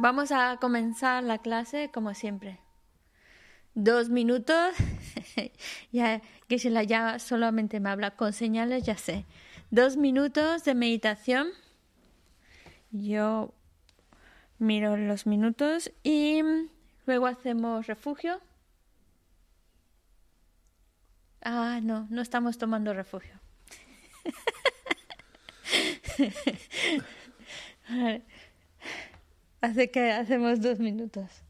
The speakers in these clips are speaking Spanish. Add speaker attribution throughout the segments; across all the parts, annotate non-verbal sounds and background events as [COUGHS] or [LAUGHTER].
Speaker 1: vamos a comenzar la clase como siempre. Dos minutos, [LAUGHS] ya que se la ya solamente me habla con señales, ya sé. Dos minutos de meditación. Yo miro los minutos y luego hacemos refugio. Ah, no, no estamos tomando refugio. [LAUGHS] Hace que hacemos dos minutos.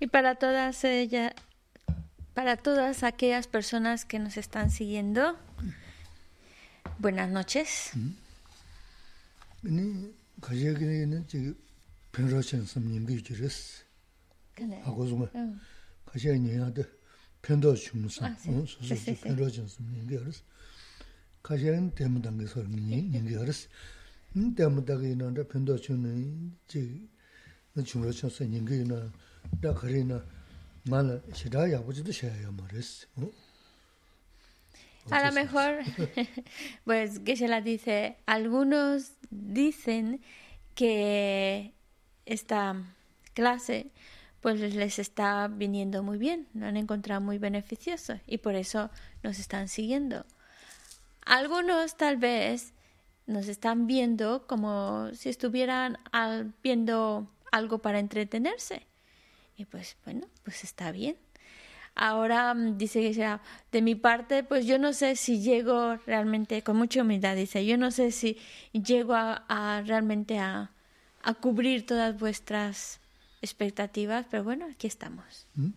Speaker 1: Y para todas ellas, para todas aquellas personas que nos están siguiendo, buenas noches.
Speaker 2: 가셔는 때문에 당에서 닝닝이 알았어. 음 때문에 다기는데 편도 주는 지 중으로 쳐서 닝기나 다 그리나 말 시다 야부지도 셔야 말했어.
Speaker 1: A lo mejor, pues que se la dice, algunos dicen que esta clase pues les está viniendo muy bien, lo han encontrado muy beneficioso y por eso nos están siguiendo. Algunos tal vez nos están viendo como si estuvieran viendo algo para entretenerse. Y pues bueno, pues está bien. ahora mm, dice que de mi parte, pues yo no sé si llego realmente, con mucha humildad dice, yo no sé si llego a, realmente a, cubrir todas vuestras expectativas, pero bueno, aquí estamos. ¿Mm?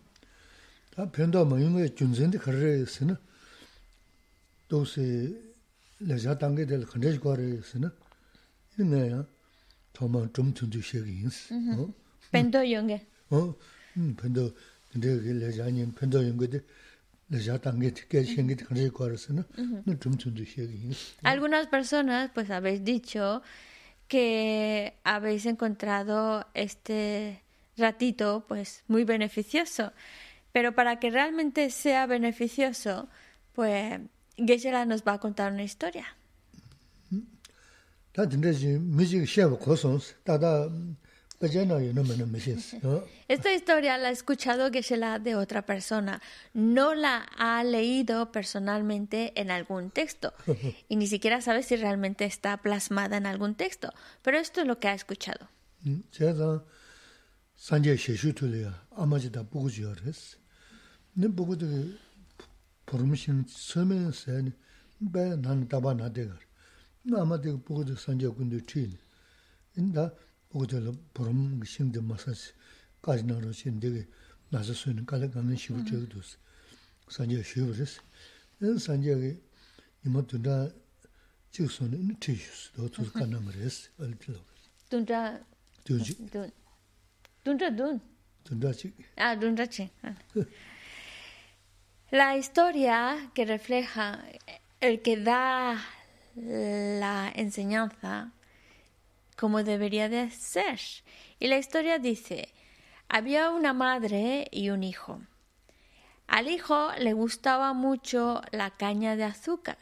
Speaker 1: Algunas personas pues habéis dicho que habéis encontrado este ratito pues muy beneficioso. Pero para que realmente sea beneficioso, pues geshe nos va a contar una historia. [LAUGHS] Esta historia la ha escuchado Geshe-la de otra persona. No la ha leído personalmente en algún texto. [LAUGHS] Y ni siquiera sabe si realmente está plasmada en algún texto. Pero esto es lo que ha escuchado.
Speaker 2: 부르무신 서면서 배 나는 답아 나대가 나마데 보고도 산제 군도 튀니 인다 보고도 부르무신데 마사지
Speaker 1: 가지나로 신데
Speaker 2: 나서
Speaker 1: 쓰는 깔아
Speaker 2: 가는 식으로 저도스 산제 쉬우르스 엔 산제게 이모도다 지우스는 튀스 도토스 가나마레스 알필로
Speaker 1: 돈다
Speaker 2: 돈지.
Speaker 1: 돈 돈다 돈
Speaker 2: 돈다
Speaker 1: 아 돈다 치 La historia que refleja el que da la enseñanza como debería de ser. Y la historia dice, había una madre y un hijo. Al hijo le gustaba mucho la caña de azúcar,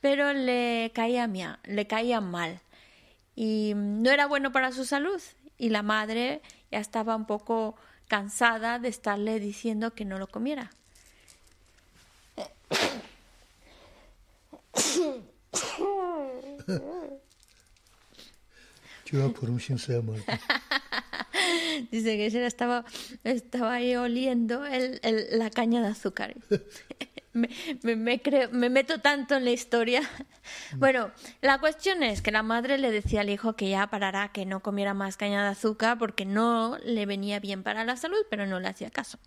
Speaker 1: pero le caía, le caía mal y no era bueno para su salud. Y la madre ya estaba un poco cansada de estarle diciendo que no lo comiera. [LAUGHS] Dice que ella estaba, estaba ahí oliendo el, la caña de azúcar. [LAUGHS] me, me, creo, me meto tanto en la historia. [LAUGHS] Bueno, la cuestión es que la madre le decía al hijo que ya parara, que no comiera más caña de azúcar porque no le venía bien para la salud, pero no le hacía caso.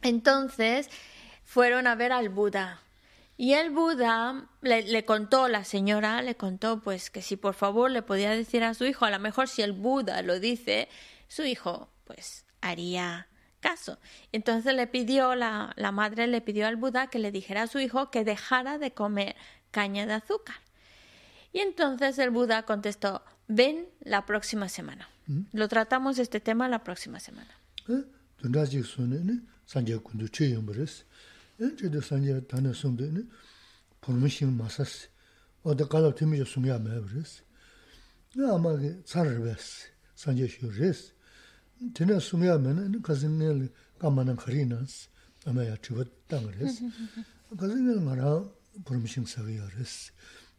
Speaker 1: Entonces fueron a ver al Buda y el Buda le, contó, la señora le contó, pues que si por favor le podía decir a su hijo, a lo mejor si el Buda lo dice, su hijo pues haría caso. Entonces le pidió, la, la madre le pidió al Buda que le dijera a su hijo que dejara de comer caña de azúcar. Y entonces el Buda contestó, ven la próxima semana. ¿Mm? Lo tratamos este tema la próxima semana. ¿Eh?
Speaker 2: 저도 산제 다는 숨드는 포르미싱 마사스 어디 가라 팀이 숨이야 매브레스 나 아마 차르베스 산제 슈레스 드는 숨이야 매는 가진네 까만한 거리나스 아마야 주고 땅을레스 가진네 말아 포르미싱 사위어레스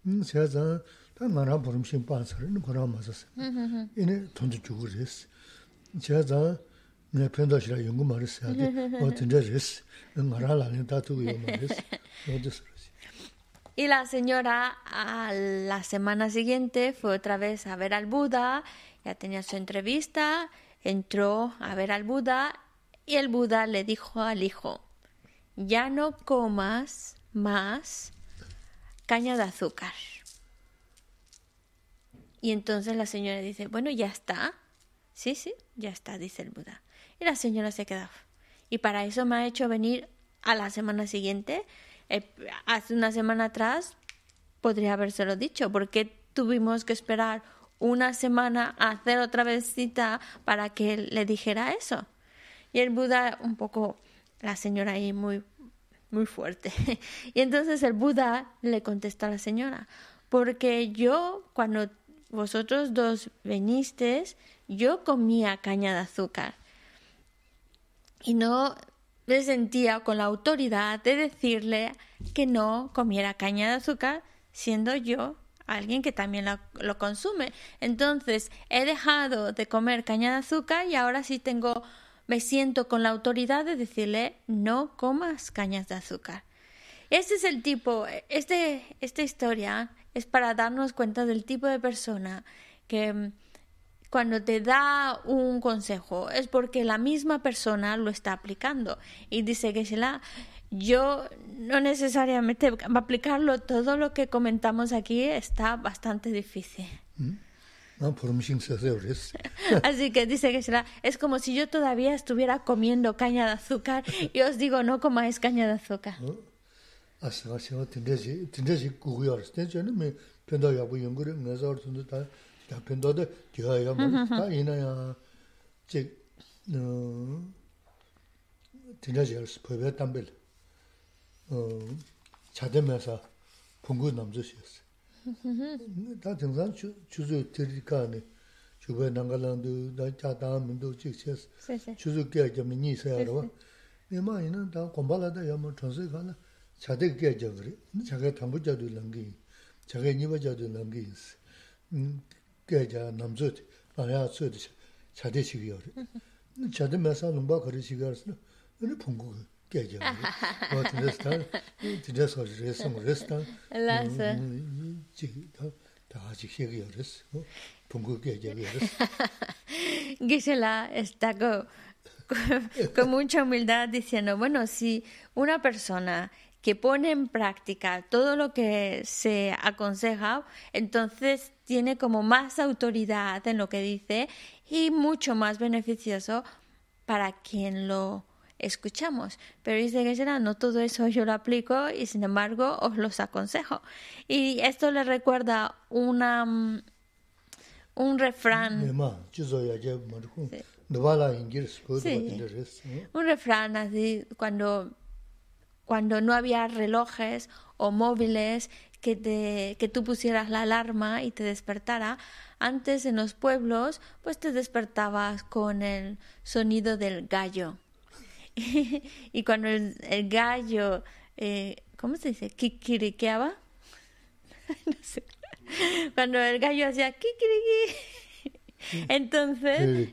Speaker 2: 음 제가 다 말아 포르미싱 빠서는 거라 마사스 이네 돈도 주고레스 제가 [LAUGHS] [LAUGHS]
Speaker 1: Y la señora a la semana siguiente fue otra vez a ver al Buda, ya tenía su entrevista, entró a ver al Buda y el Buda le dijo al hijo, ya no comas más caña de azúcar. Y entonces la señora dice, bueno, ya está. Sí, sí, ya está, dice el Buda. Y la señora se quedó. Y para eso me ha hecho venir a la semana siguiente. Eh, hace una semana atrás podría habérselo dicho, porque tuvimos que esperar una semana a hacer otra vez cita para que le dijera eso. Y el Buda, un poco, la señora ahí muy, muy fuerte. [LAUGHS] y entonces el Buda le contestó a la señora, porque yo, cuando vosotros dos venisteis, yo comía caña de azúcar y no me sentía con la autoridad de decirle que no comiera caña de azúcar, siendo yo alguien que también lo, consume. Entonces he dejado de comer caña de azúcar y ahora sí tengo me siento con la autoridad de decirle no comas cañas de azúcar. Este es el tipo, este, esta historia es para darnos cuenta del tipo de persona que cuando te da un consejo es porque la misma persona lo está aplicando. Y dice que la yo no necesariamente aplicarlo, todo lo que comentamos aquí está bastante difícil. ¿Mm? [LAUGHS] Así que dice que será, es como si yo todavía estuviera comiendo caña de azúcar y os digo, no comáis caña de azúcar. [LAUGHS]
Speaker 2: 다 등산 주주 들이가네 주변 난가랑도 다 자다면도 직체스 주주 깨점이 니서야로 내마이는 다 공발하다 야뭐 전세 가나 자대 깨져 그래 자가 담부자도 랑기 자가 니버자도 랑기 있어 음 깨자 남주 아야 쓰듯이 자대식이요 자대 매사 넘바 그러시가서 근데 풍고 깨져 뭐 진짜 진짜 소리를 그랬어
Speaker 1: 라서 Gisela está con, con, mucha humildad diciendo, bueno, si una persona que pone en práctica todo lo que se aconseja, entonces tiene como más autoridad en lo que dice y mucho más beneficioso para quien lo escuchamos. Pero dice que será, no todo eso yo lo aplico y sin embargo os los aconsejo. Y esto le recuerda una mm, un refrán. Un refrán así cuando cuando no había relojes o móviles que, te, que tú pusieras la alarma y te despertara, antes en los pueblos pues te despertabas con el sonido del gallo. [LAUGHS] y cuando el, gallo, eh, ¿cómo se dice? Kikiriqueaba. [LAUGHS] no sé. Cuando el gallo hacía kikiriki. entonces,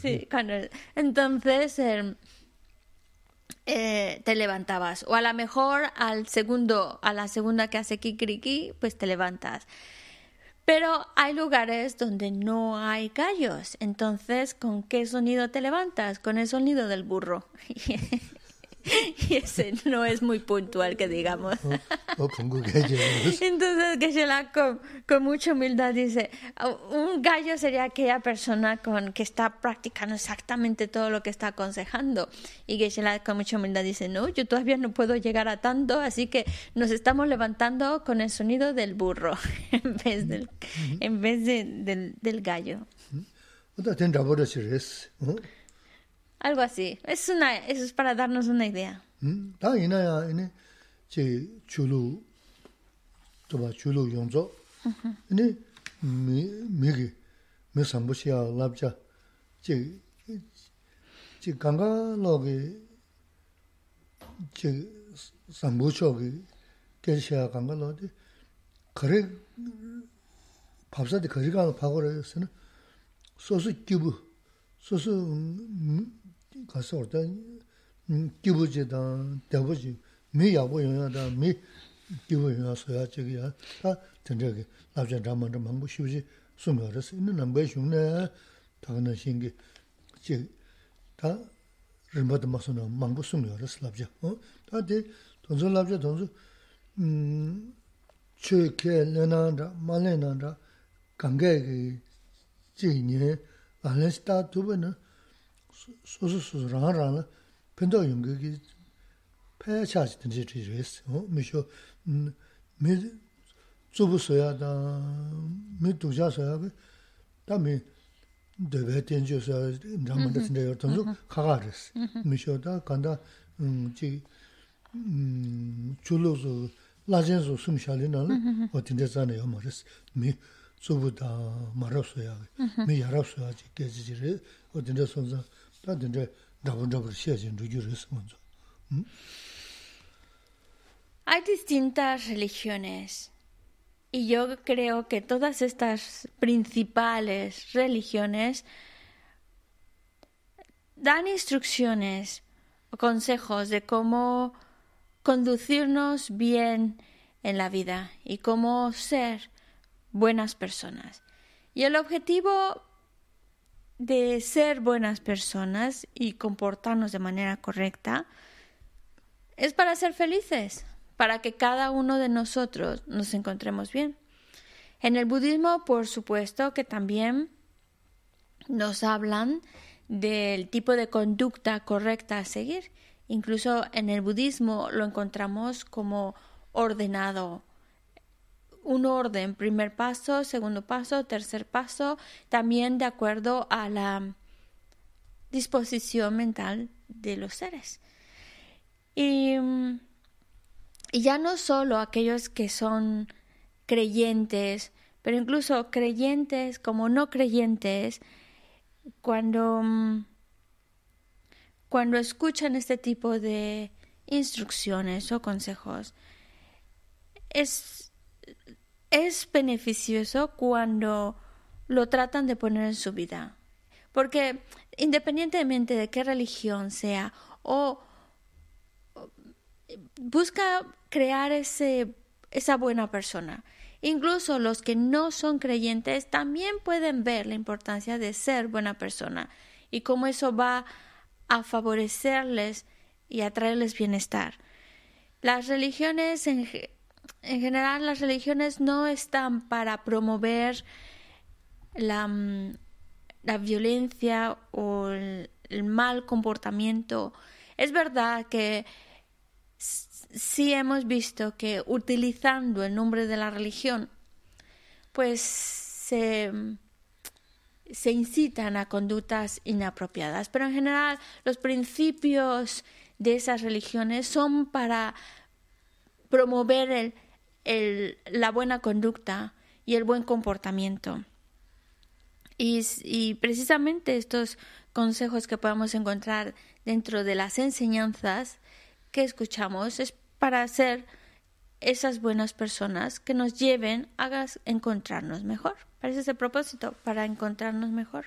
Speaker 1: sí, cuando, entonces em, eh, te levantabas. O a lo mejor al segundo, a la segunda que hace kikiriki, pues te levantas. Pero hay lugares donde no hay gallos. Entonces, ¿con qué sonido te levantas? Con el sonido del burro. [LAUGHS] [LAUGHS] y ese no es muy puntual, que digamos. Oh, oh, [LAUGHS] Entonces, Geshe-la con, con, mucha humildad dice, un gallo sería aquella persona con que está practicando exactamente todo lo que está aconsejando. Y Geshe-la con mucha humildad dice, no, yo todavía no puedo llegar a tanto, así que nos estamos levantando con el sonido del burro [LAUGHS] en vez del, en vez de, del, del gallo. Algo así. Es una eso es para darnos una idea. Hmm?
Speaker 2: Da ina ya ine che chulu toba chulu yonzo. Ine me me me sambushi ya labja che che ganga loge che sambucho ge 대시아 간건 어디 거래 밥사대 거리가 파고를 했으나 소스 큐브 소스 가서 어다 기부지다 대부지. 미 야고 영야다 미 기부 영야서야 저기야. 다 전적이 나전 잠만 좀 한번 쉬우지. 숨어서 있는 남배 흉네. 다는 신기 지다 림바드 마서나 망부 숨어서 슬랍자 어? 다데 돈전 랍자 돈주 음 최케 레나다 말레나다 강계기 지니 알레스타 두번은 소소 소소 라라라 펜도 용기 패차지 된지 지르스 어 미쇼 미 주부서야다 미 도자서야 다미 데베 텐조서 남한테 진짜 여튼도 가가르스 미쇼다 간다 음지 음 줄로서 라젠소 숨샬리나는 어딘데 자네요 말스 미 주부다 말았어야 미 알았어야 지게지를 어딘데 손자
Speaker 1: Hay distintas religiones y yo creo que todas estas principales religiones dan instrucciones o consejos de cómo conducirnos bien en la vida y cómo ser buenas personas. Y el objetivo de ser buenas personas y comportarnos de manera correcta es para ser felices, para que cada uno de nosotros nos encontremos bien. En el budismo, por supuesto, que también nos hablan del tipo de conducta correcta a seguir. Incluso en el budismo lo encontramos como ordenado. Un orden, primer paso, segundo paso, tercer paso, también de acuerdo a la disposición mental de los seres. Y, ya no solo aquellos que son creyentes, pero incluso creyentes como no creyentes, cuando, cuando escuchan este tipo de instrucciones o consejos, es, es beneficioso cuando lo tratan de poner en su vida. Porque independientemente de qué religión sea o busca crear ese, esa buena persona. Incluso los que no son creyentes también pueden ver la importancia de ser buena persona y cómo eso va a favorecerles y a traerles bienestar. Las religiones, en, en general, las religiones no están para promover la, mm, violencia o el mal comportamiento. Es verdad que sí hemos visto que utilizando el nombre de la religión, pues se, se incitan a conductas inapropiadas. Pero en general los principios de esas religiones son para promover el, el, la buena conducta y el buen comportamiento. Y, y, precisamente estos consejos que podemos encontrar dentro de las enseñanzas que escuchamos es para ser esas buenas personas que nos lleven a encontrarnos mejor. Para ese propósito, para encontrarnos mejor.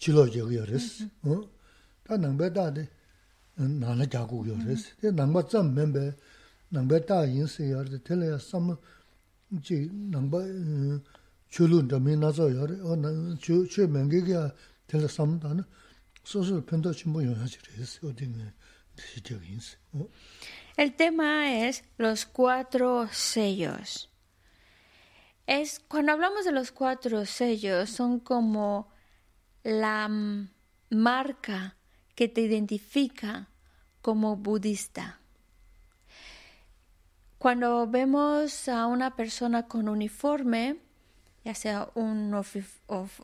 Speaker 2: chilo no ta nangbe da de na la ja gu yores de nangba zam membe nangbe ta yin se yor de tele sam ji nangba chulun dami nazo yore, o na chu chu mengi kya tela samda na, soso pendo chimbo yoyachirisi, o dinga
Speaker 1: dixitiaginsi. El tema es los cuatro sellos. Es, cuando hablamos de los cuatro sellos, son como la marca que te identifica como budista. Cuando vemos a una persona con uniforme, ya sea un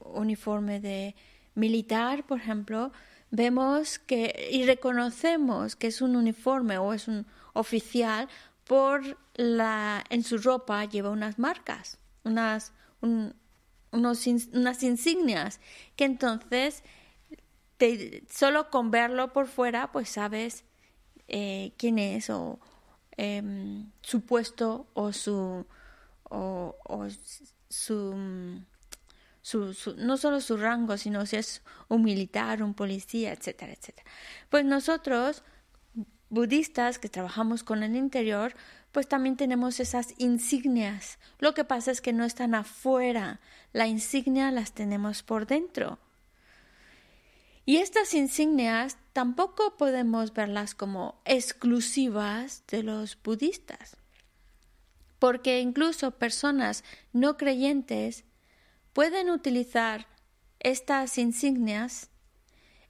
Speaker 1: uniforme de militar, por ejemplo, vemos que y reconocemos que es un uniforme o es un oficial por la en su ropa lleva unas marcas, unas unas insignias que entonces solo con verlo por fuera pues sabes eh, quién es o em, su puesto o su o su, no solo su rango, sino si es un militar, un policía, etcétera, etcétera. Pues nosotros, budistas que trabajamos con el interior, pues también tenemos esas insignias. Lo que pasa es que no están afuera, la insignia las tenemos por dentro. Y estas insignias tampoco podemos verlas como exclusivas de los budistas porque incluso personas no creyentes pueden utilizar estas insignias,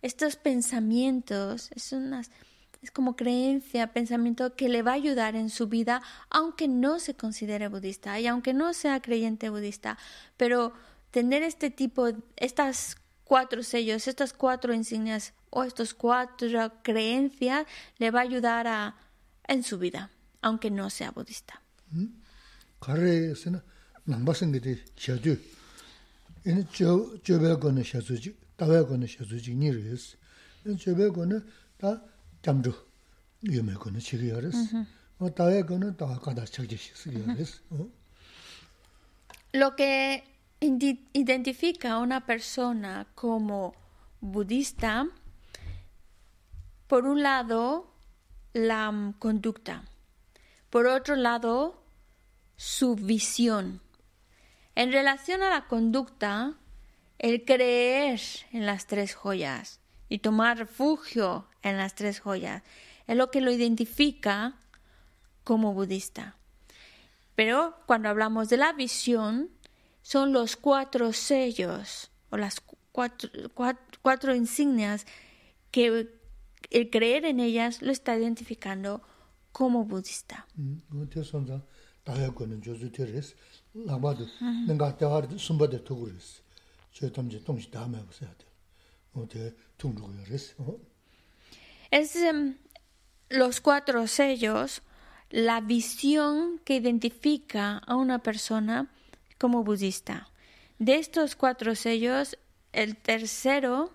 Speaker 1: estos pensamientos, es como creencia, pensamiento que le va a ayudar en su vida, aunque no se considere budista y aunque no sea creyente budista. Pero tener este tipo, estas cuatro sellos, estas cuatro insignias o estas cuatro creencias le va a ayudar a, en su vida, aunque no sea budista. Lo que identifica a una persona como budista, por un lado, la conducta, por otro lado, su visión. En relación a la conducta, el creer en las tres joyas y tomar refugio en las tres joyas es lo que lo identifica como budista. Pero cuando hablamos de la visión, son los cuatro sellos o las cuatro, cuatro, insignias que el creer en ellas lo está identificando como budista. Es em, los cuatro sellos, la visión que identifica a una persona como budista. De estos cuatro sellos, el tercero.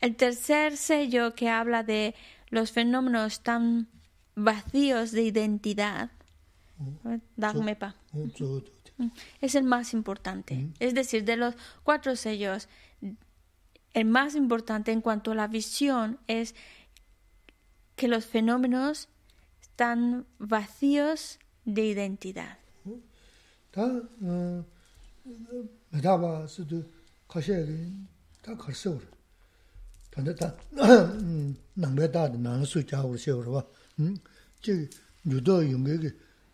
Speaker 1: El tercer sello que habla de los fenómenos tan vacíos de identidad, Dagmepa, es el más importante. Es decir, de los cuatro sellos, el más importante en cuanto a la visión es que los fenómenos están vacíos de identidad. [COUGHS]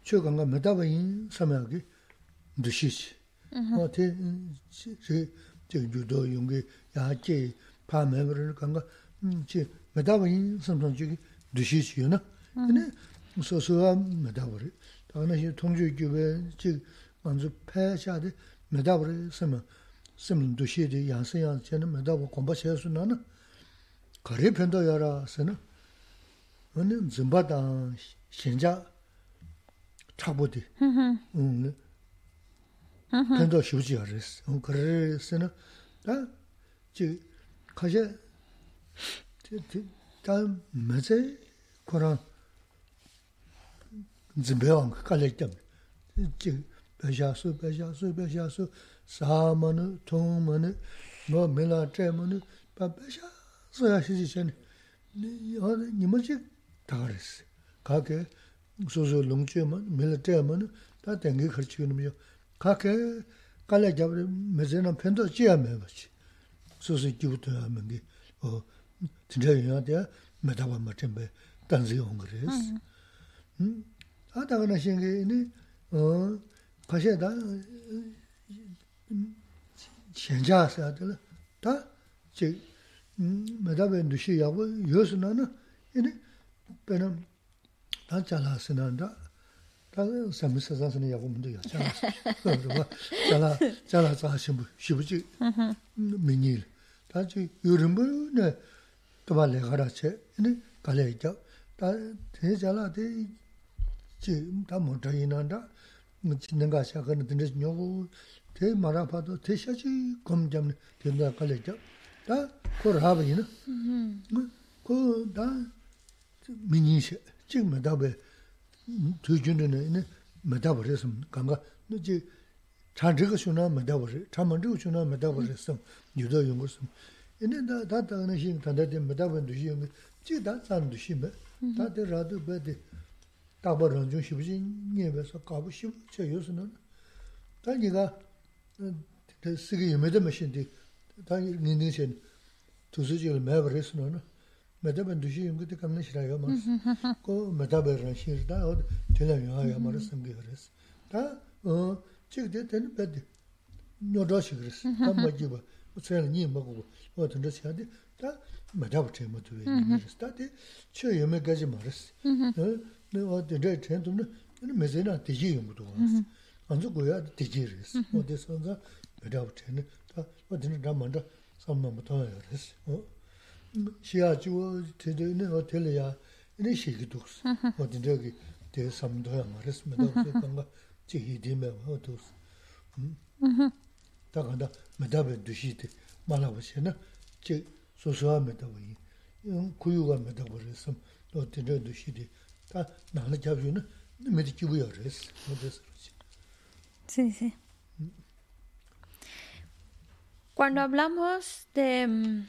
Speaker 2: 최근가 메다바인 삼야기 드시시 어때 제 유도 용기 야제 파매를 간가 음제 메다바인 삼선주기 드시시요나? 근데 소소가 메다바리 다나시 통주교배 즉 먼저 패샤데 메다바리 쓰면 쓰면 드시데 야세야 저는 메다바 공부해서는 거래 편도 열어서는 오늘 짐바다 신자 차보디. 응 근데 쉬우지 알았어. 응 그래서는 다지 가제 다음 맞아 그런 집배왕 깔렸다 지 배자수 배자수 배자수 사마는 통마는 뭐 메라 때문에 배자 소야 시지전 네 어디 니머지 다 그랬어. 가게 소소 롱주만 밀레테만 다 땡기 걸치는요. 가게 깔래 잡으 메제는 편도 지야매 같이. 소소 기부터 하면 게 어, 진짜 연하대 메다바 맞은데 단지 온 그래스. 음. 아다가나 신게니 어, 가셔다 현자사들 다 제, 음, 메다베 누시 야고 요스나는 이니 배는 난 잘하시는다. 다른 섬에서 사서는 야고 문도 야. 잘하 잘하 잘하시 쉬부지. 민일. 다지 요름을 네 도발에 가라체. 네 갈래 있죠. 다 대잘하데 지다 못다 이난다. 진행가 시작하는 근데 요거 대 말아 봐도 대셔지 검점 된다 갈래 있죠. 다 코를 하버리는. 음. 그다 민이시. 지금 메다베 두준은 메다버렸음 강가 너지 찬저거 쇼나 메다버리 참만저 쇼나 메다버렸음 유도 연구스 얘네다 다다는 신 단다데 메다번 두시용 지다 산도 심베 다데 라도 베데 다버런 좀 싶지 녀베서 가부 싶 요새는 다 네가 그 쓰기 예매도 머신디 다 니는 신 두수지를 매버렸으나 메다바 두시 용기도 감는 싫어요 뭐. 고 메다바를 싫다. 어 들려요. 야 말을 섬기 그랬어. 다 어, 지금 되는 배드. 뇨다시 그랬어. 다 뭐지 봐. 무슨 니 먹고. 어 던져 시간에 다 메다바 제 못도 왜 그랬어. 다데 저 염에 가지
Speaker 1: 말았어. 어,
Speaker 2: 내가 어제 전도는 메제나 되지 용도. 안저 고야 되지 그랬어. 어디서가 메다바 제는 다 어디는 다 먼저 삼만 못하요 그랬어. 어. 시야 주어 되는 호텔이야 이런 식이 독스 어디 저기 대 삼도야 말했습니다 뭔가 지기 되면 호도스 음 다가다 메다베 두시데 말아보시나 제 소소한 메다보이 음 구유가 메다보랬음 어디 저 두시데 다 나를 잡으는 메디 기부여 그랬어 그래서
Speaker 1: Sí, Cuando hablamos de mm,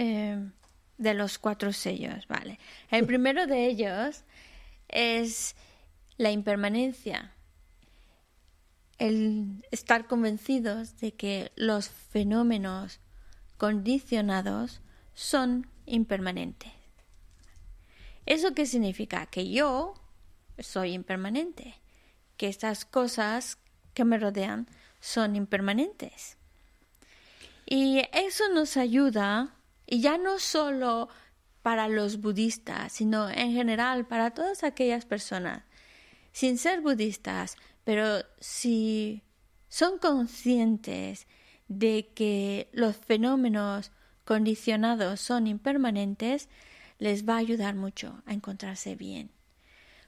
Speaker 1: eh, de los cuatro sellos, ¿vale? El [LAUGHS] primero de ellos es la impermanencia. el estar convencidos de que los fenómenos condicionados son impermanentes. ¿Eso qué significa? Que yo soy impermanente, que estas cosas que me rodean son impermanentes. Y eso nos ayuda, y ya no solo para los budistas, sino en general para todas aquellas personas, sin ser budistas, pero si son conscientes de que los fenómenos condicionados son impermanentes, les va a ayudar mucho a encontrarse bien.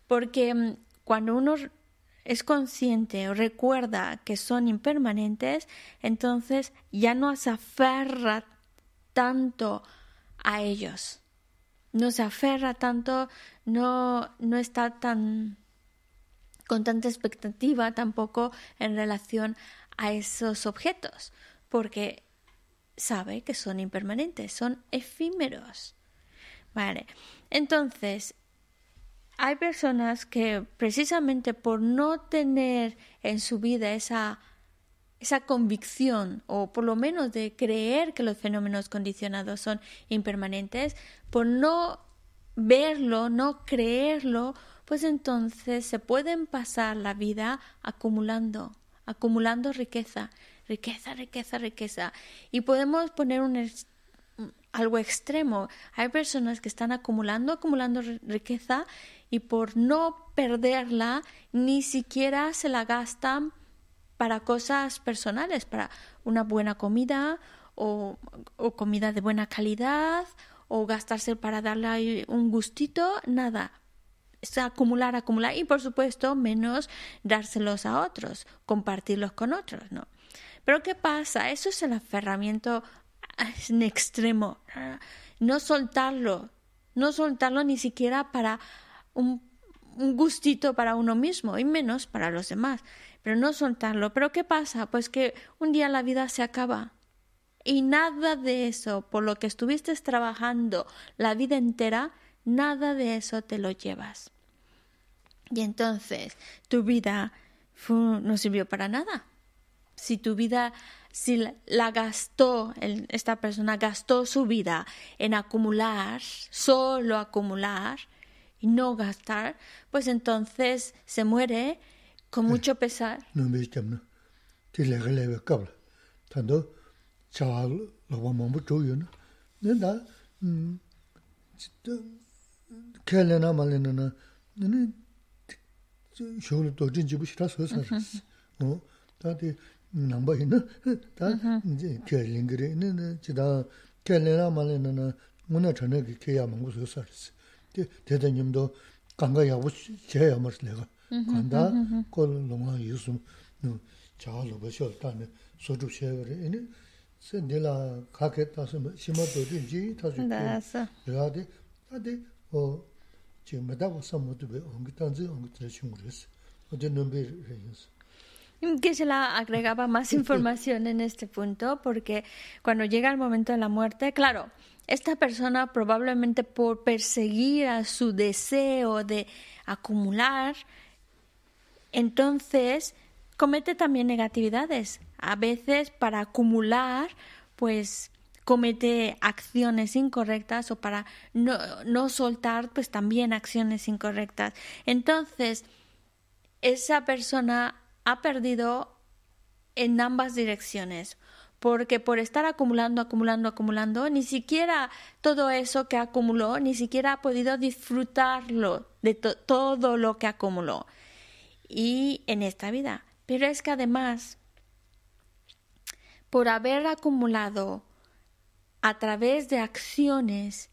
Speaker 1: Porque mm, cuando uno es consciente o recuerda que son impermanentes, entonces ya no se aferra tanto a ellos. No se aferra tanto, no, no está tan con tanta expectativa tampoco en relación a esos objetos, porque sabe que son impermanentes, son efímeros. Vale. Entonces, hay personas que precisamente por no tener en su vida esa, esa convicción, o por lo menos de creer que los fenómenos condicionados son impermanentes, por no verlo, no creerlo, pues entonces se pueden pasar la vida acumulando, acumulando riqueza, riqueza, riqueza, riqueza. Y podemos poner un, algo extremo. Hay personas que están acumulando, acumulando riqueza y por no perderla ni siquiera se la gastan para cosas personales, para una buena comida o, comida de buena calidad o gastarse para darle un gustito, nada es acumular, acumular y por supuesto menos dárselos a otros, compartirlos con otros, ¿no? Pero ¿qué pasa? Eso es el aferramiento en extremo. No soltarlo, no soltarlo ni siquiera para un gustito para uno mismo y menos para los demás. Pero no soltarlo. Pero ¿qué pasa? Pues que un día la vida se acaba. Y nada de eso, por lo que estuviste trabajando la vida entera, nada de eso te lo llevas. Y entonces tu vida no sirvió para nada. Si tu vida, si la, gastó, esta persona gastó su vida en acumular, solo acumular y no gastar, pues entonces se muere Con mucho pesar.
Speaker 2: No me llamo. Te le le cable. Tanto chaval lo vamos mucho yo, ¿no? Nada. Que le na mal no no. No yo lo todo jinji bushira so sa. No. Tati namba ina. Ta 이제 lingre ne chida que le na mal no no. Muna chane ke ya mangu so sa. Te te 님도 강가 야부 제야 머슬레가. Lī rā mā lī na nā, ngō nā chā nā kī kē yā māngu sō sā rā sī. Tē tā nyam tō kāngā yā wū chē yā mā rī lī gā. Kāndā kō lō ngā yū sū chā lō bā shō tā nā sō chū chē gā rī. Sē nī lā kā kē tā sō mā shī mā tō jīn jī tā sō kē rā tī, tā tī
Speaker 1: Que se la agregaba más [LAUGHS] información en este punto, porque cuando llega el momento de la muerte, claro, esta persona probablemente por perseguir a su deseo de acumular, entonces comete también negatividades. A veces para acumular, pues comete acciones incorrectas o para no, no soltar pues también acciones incorrectas. Entonces, esa persona ha perdido en ambas direcciones porque por estar acumulando, acumulando, acumulando, ni siquiera todo eso que acumuló, ni siquiera ha podido disfrutarlo de todo lo que acumuló. Y en esta vida. Pero es que además, por haber acumulado a través de acciones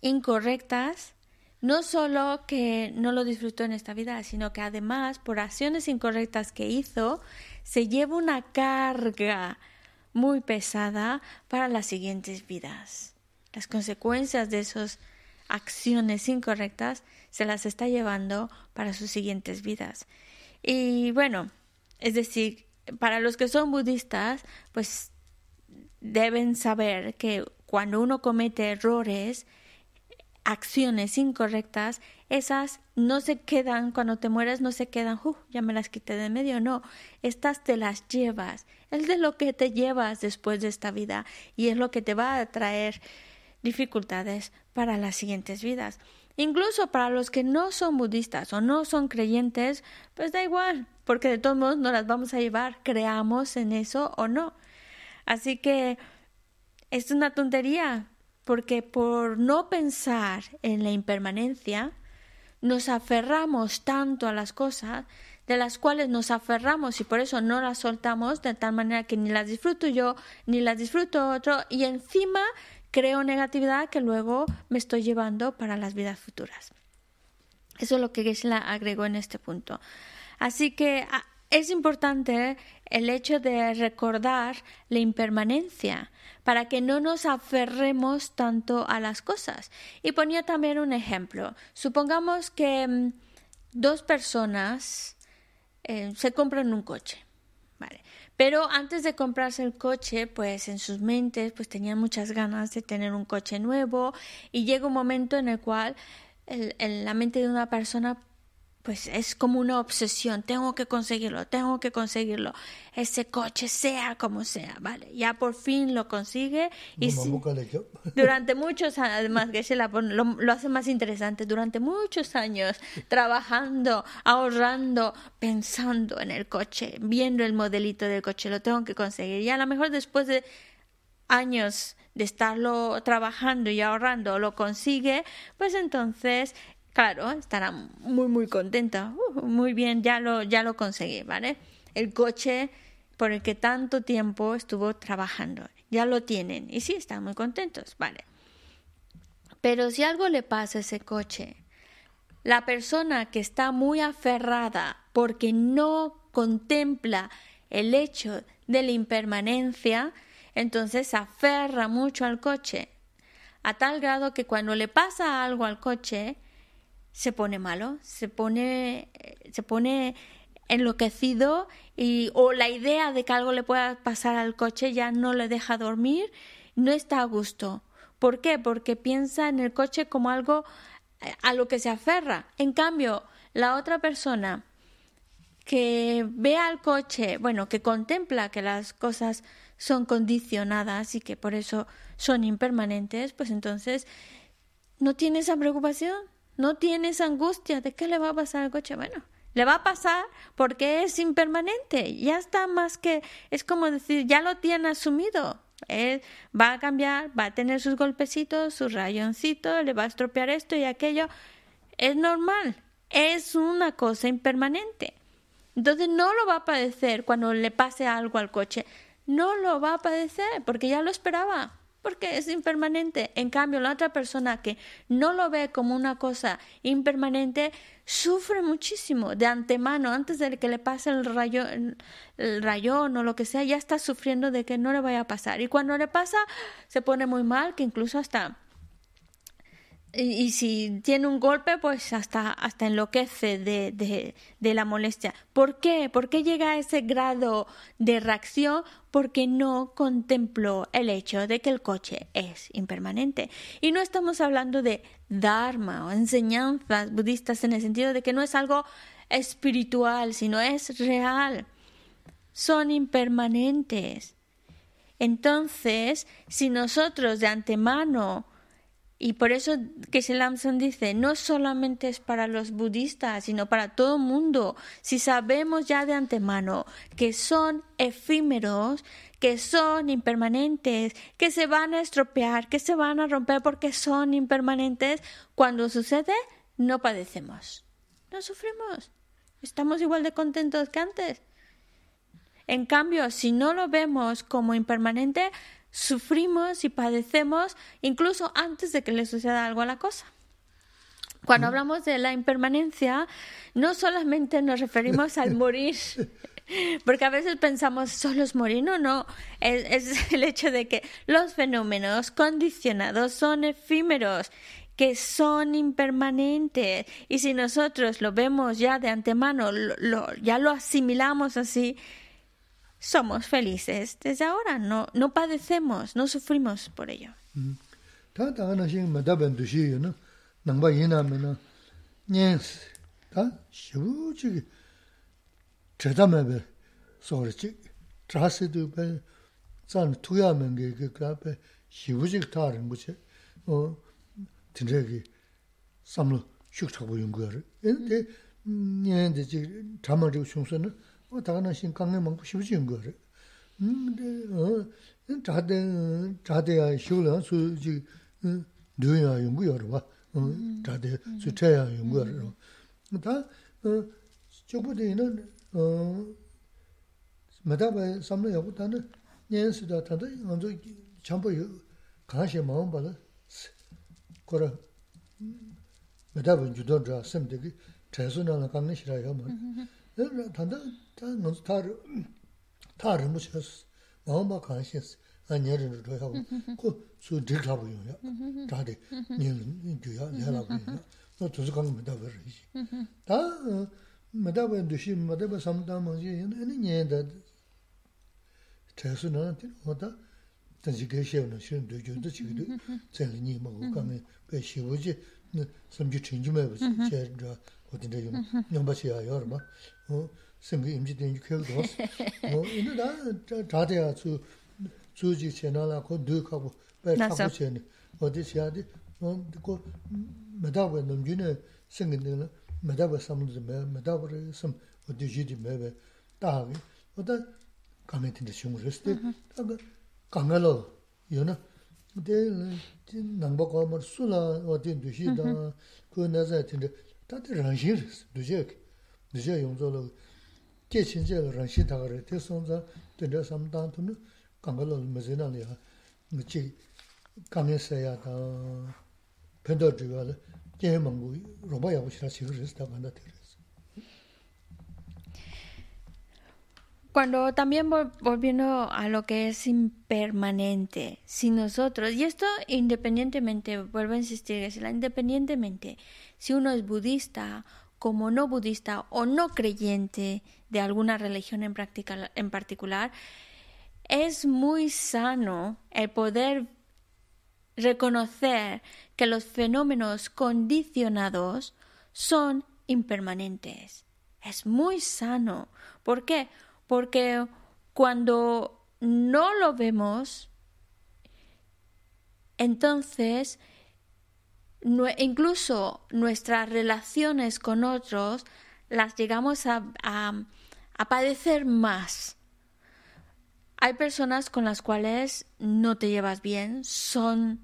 Speaker 1: incorrectas, no solo que no lo disfrutó en esta vida, sino que además por acciones incorrectas que hizo, se lleva una carga muy pesada para las siguientes vidas. Las consecuencias de esas acciones incorrectas se las está llevando para sus siguientes vidas. Y bueno, es decir, para los que son budistas, pues deben saber que cuando uno comete errores, acciones incorrectas, esas no se quedan, cuando te mueres no se quedan, uh, ya me las quité de medio, no, estas te las llevas, es de lo que te llevas después de esta vida y es lo que te va a traer dificultades para las siguientes vidas. Incluso para los que no son budistas o no son creyentes, pues da igual, porque de todos modos no las vamos a llevar, creamos en eso o no. Así que es una tontería, porque por no pensar en la impermanencia, nos aferramos tanto a las cosas de las cuales nos aferramos y por eso no las soltamos de tal manera que ni las disfruto yo ni las disfruto otro y encima creo negatividad que luego me estoy llevando para las vidas futuras. Eso es lo que Geshe agregó en este punto. Así que ah, es importante el hecho de recordar la impermanencia para que no nos aferremos tanto a las cosas. Y ponía también un ejemplo. Supongamos que mm, dos personas eh, se compran un coche. Vale. Pero antes de comprarse el coche, pues en sus mentes pues tenían muchas ganas de tener un coche nuevo. Y llega un momento en el cual en la mente de una persona pues es como una obsesión, tengo que conseguirlo, tengo que conseguirlo, ese coche sea como sea, vale, ya por fin lo consigue y [LAUGHS] durante muchos años, además que se la lo, lo, hace más interesante, durante muchos años trabajando, ahorrando, pensando en el coche, viendo el modelito del coche, lo tengo que conseguir. Y a lo mejor después de años de estarlo trabajando y ahorrando lo consigue, pues entonces claro, estará muy, muy contenta. Muy bien, ya lo, ya lo conseguí, ¿vale? El coche por el que tanto tiempo estuvo trabajando. Ya lo tienen. Y sí, están muy contentos, ¿vale? Pero si algo le pasa a ese coche, la persona que está muy aferrada porque no contempla el hecho de la impermanencia, entonces se aferra mucho al coche, a tal grado que cuando le pasa algo al coche, se pone malo, se pone, se pone enloquecido y, o la idea de que algo le pueda pasar al coche ya no le deja dormir, no está a gusto. ¿Por qué? Porque piensa en el coche como algo eh, a lo que se aferra. En cambio, la otra persona que ve al coche, bueno, que contempla que las cosas son condicionadas y que por eso son impermanentes, pues entonces no tiene esa preocupación, no tienes angustia de qué le va a pasar al coche. Bueno, le va a pasar porque es impermanente. Ya está más que, es como decir, ya lo tiene asumido. va a cambiar, va a tener sus golpecitos, sus rayoncitos, le va a estropear esto y aquello. Es normal, es una cosa impermanente. Entonces no lo va a padecer cuando le pase algo al coche. No lo va a padecer porque ya lo esperaba porque es impermanente. En cambio, la otra persona que no lo ve como una cosa impermanente sufre muchísimo de antemano, antes de que le pase el, rayo, el rayón o lo que sea, ya está sufriendo de que no le vaya a pasar. Y cuando le pasa, se pone muy mal, que incluso hasta y, si tiene un golpe, pues hasta, hasta enloquece de, de, de, la molestia. ¿Por qué? ¿Por qué llega a ese grado de reacción? Porque no contempló el hecho de que el coche es impermanente. Y no estamos hablando de dharma o enseñanzas budistas en el sentido de que no es algo espiritual, sino es real. Son impermanentes. Entonces, si nosotros de antemano Y por eso que Lamson dice, no solamente es para los budistas, sino para todo el mundo. Si sabemos ya de antemano que son efímeros, que son impermanentes, que se van a estropear, que se van a romper porque son impermanentes, cuando sucede, no padecemos, no sufrimos. Estamos igual de contentos que antes. En cambio, si no lo vemos como impermanente, sufrimos y padecemos incluso antes de que le suceda algo a la cosa. Cuando mm. hablamos de la impermanencia, no solamente nos referimos al [LAUGHS] morir, porque a veces pensamos solo es morir, no, no, es, es [LAUGHS] el hecho de que los fenómenos condicionados son efímeros que son impermanentes y si nosotros lo vemos ya de antemano, lo, ya lo asimilamos así, somos felices desde ahora, no, no padecemos, no sufrimos por ello.
Speaker 2: 어 다가는 신강에 먹고 싶으신 거래. 음, 어, 자대 자대야 쉬울라 수지 뇌야 연구 여러 봐. 어, 자대 수태야 연구 여러. 다 어, 저부대는 어 마다바 삼로 여고 다는 년수다 다도 먼저 전부 가시 마음 봐라. 거라 마다바 주도자 쌤들이 대수나는 강내 싫어요 뭐. 단단 다 먼저 타르 타르 무셔스 마음바 간시스. 아니르 로하고 그 수들 잡고요. 다데 님 주야 내라고요. 너 두스 가면 뭐다 버리지? 다 뭐다 버 두시 뭐다 버 삼다 뭐지? 얘는 얘다. 제스는 뭐다? 단지 개시는 쉬는 되죠도 지도 제니 먹고 가면 배 쉬우지? 섬지 챙기면 버지. 제가 어딘데 좀 [LAUGHS] 연바시야 여러분 어? 생기 임지된 교육도. 뭐 이거 다 자대야 주 주지 채널아 그 득하고 배 잡고 채네 어디 시야디 뭐 그거 메다버 넘기네 생기는 메다버 삼도 메 메다버 삼 어디 지디 메베 다하게. 어다 가메틴데 중으로스데 다가 강가로 요나 근데 남보고 뭐 술라 어디 두시다. 그 나자tin데 다.들 랑실 두제 두제 용조로 dā sām tāng tū nō, kāngālo lō mā zē nā lī yā, ngā chī kāngyā sā yā tā, pēntā dhī wā lō, kē mānggū, rōba yā wā shirā chī rīs tā kāndā tē rīs.
Speaker 1: Cuando también volviendo a lo que es impermanente, si nosotros, y esto independientemente, vuelvo a insistir, es la independientemente, si uno es budista, como no budista o no creyente de alguna religión en, en particular, es muy sano el poder reconocer que los fenómenos condicionados son impermanentes. Es muy sano. ¿Por qué? porque cuando no lo vemos, entonces incluso nuestras relaciones con otros las llegamos a, padecer más. Hay personas con las cuales no te llevas bien, son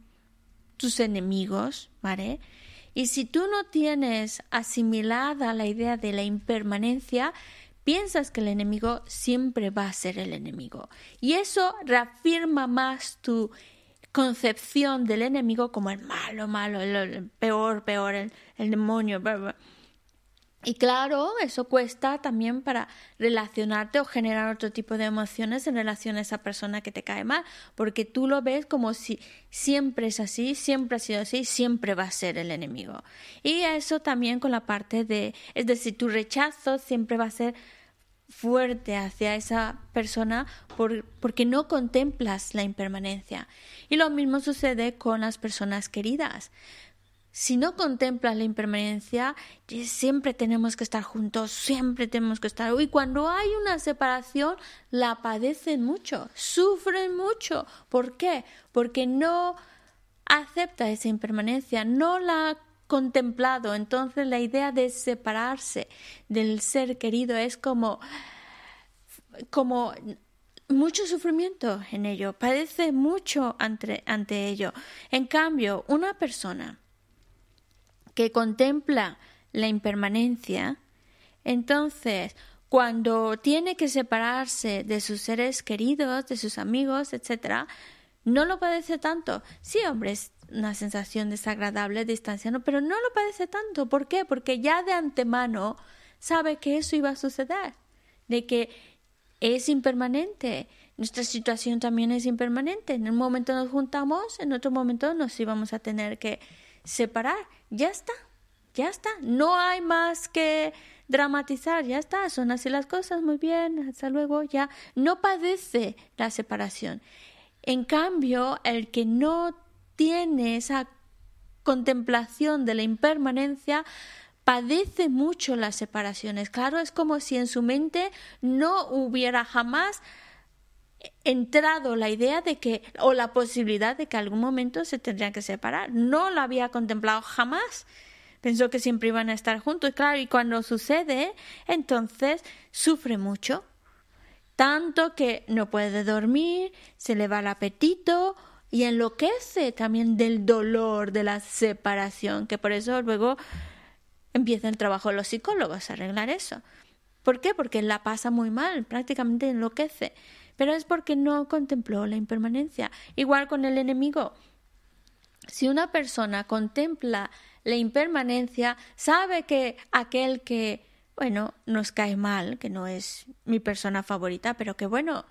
Speaker 1: tus enemigos, ¿vale? Y si tú no tienes asimilada la idea de la impermanencia, piensas que el enemigo siempre va a ser el enemigo. Y eso reafirma más tu concepción del enemigo como el malo, malo, el, peor, peor, el, demonio. Y claro, eso cuesta también para relacionarte o generar otro tipo de emociones en relación a esa persona que te cae mal, porque tú lo ves como si siempre es así, siempre ha sido así, siempre va a ser el enemigo. Y eso también con la parte de, es decir, tu rechazo siempre va a ser fuerte hacia esa persona porque no contemplas la impermanencia. Y lo mismo sucede con las personas queridas. Si no contemplas la impermanencia, siempre tenemos que estar juntos, siempre tenemos que estar. Y cuando hay una separación, la padecen mucho, sufren mucho. ¿Por qué? Porque no acepta esa impermanencia, no la contemplado, entonces la idea de separarse del ser querido es como como mucho sufrimiento en ello, padece mucho ante, ante ello. En cambio, una persona que contempla la impermanencia, entonces cuando tiene que separarse de sus seres queridos, de sus amigos, etc., no lo padece tanto. Sí, hombre, una sensación desagradable distanciando, pero no lo padece tanto. ¿Por qué? Porque ya de antemano sabe que eso iba a suceder, de que es impermanente. Nuestra situación también es impermanente. En un momento nos juntamos, en otro momento nos íbamos a tener que separar. Ya está, ya está. No hay más que dramatizar, ya está. Son así las cosas, muy bien, hasta luego, ya. No padece la separación. En cambio, el que no tiene esa contemplación de la impermanencia, padece mucho las separaciones. Claro, es como si en su mente no hubiera jamás entrado la idea de que o la posibilidad de que algún momento se tendrían que separar. No lo había contemplado jamás. Pensó que siempre iban a estar juntos. Claro, y cuando sucede, entonces sufre mucho. Tanto que no puede dormir, se le va el apetito y enloquece también del dolor de la separación, que por eso luego empieza el trabajo de los psicólogos a arreglar eso. ¿Por qué? Porque la pasa muy mal, prácticamente enloquece. Pero es porque no contempló la impermanencia. Igual con el enemigo. Si una persona contempla la impermanencia, sabe que aquel que, bueno, nos cae mal, que no es mi persona favorita, pero que, bueno,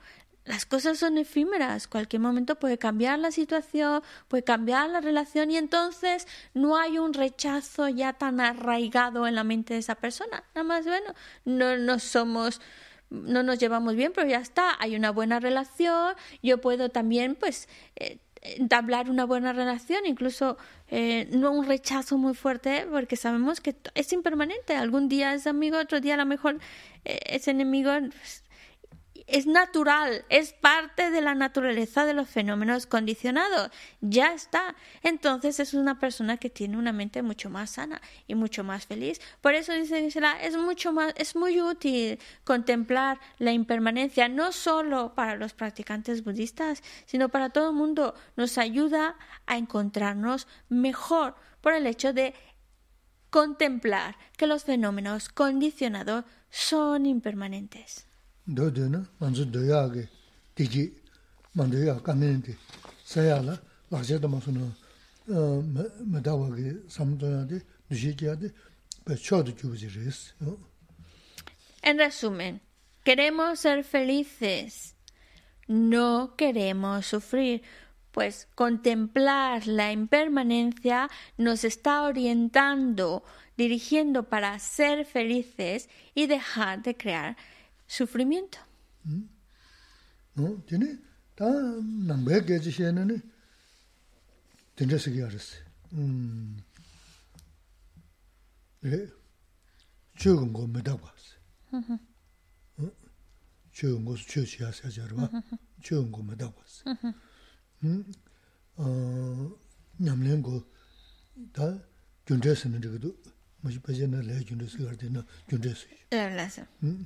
Speaker 1: las cosas son efímeras, cualquier momento puede cambiar la situación, puede cambiar la relación y entonces no hay un rechazo ya tan arraigado en la mente de esa persona. Nada más, bueno, no, no somos, no nos llevamos bien, pero ya está, hay una buena relación, yo puedo también, pues, eh, entablar una buena relación, incluso eh, no un rechazo muy fuerte, porque sabemos que es impermanente. Algún día es amigo, otro día a lo mejor eh, es enemigo. Pues, es natural, es parte de la naturaleza de los fenómenos condicionados. Ya está. Entonces es una persona que tiene una mente mucho más sana y mucho más feliz. Por eso dice es mucho más, es muy útil contemplar la impermanencia, no solo para los practicantes budistas, sino para todo el mundo. Nos ayuda a encontrarnos mejor por el hecho de contemplar que los fenómenos condicionados son impermanentes. En resumen, queremos ser felices, no queremos sufrir, pues contemplar la impermanencia nos está orientando, dirigiendo para ser felices y dejar de crear sufrimiento. Hmm?
Speaker 2: No, tiene ta nambe geji shene ne tenje sigi ares. Mm. Le chugum go medab gas. Mhm. Mm-hmm. Hmm? Chugum go chu chi mm-hmm. as ajar ba. Chugum go medab gas. Mhm. Mm. 어 ah, nyamlen go ta gyundres ne de do. Mo ji pa je na le gyundres gar de na gyundres. Eh,
Speaker 1: la sa. Mhm.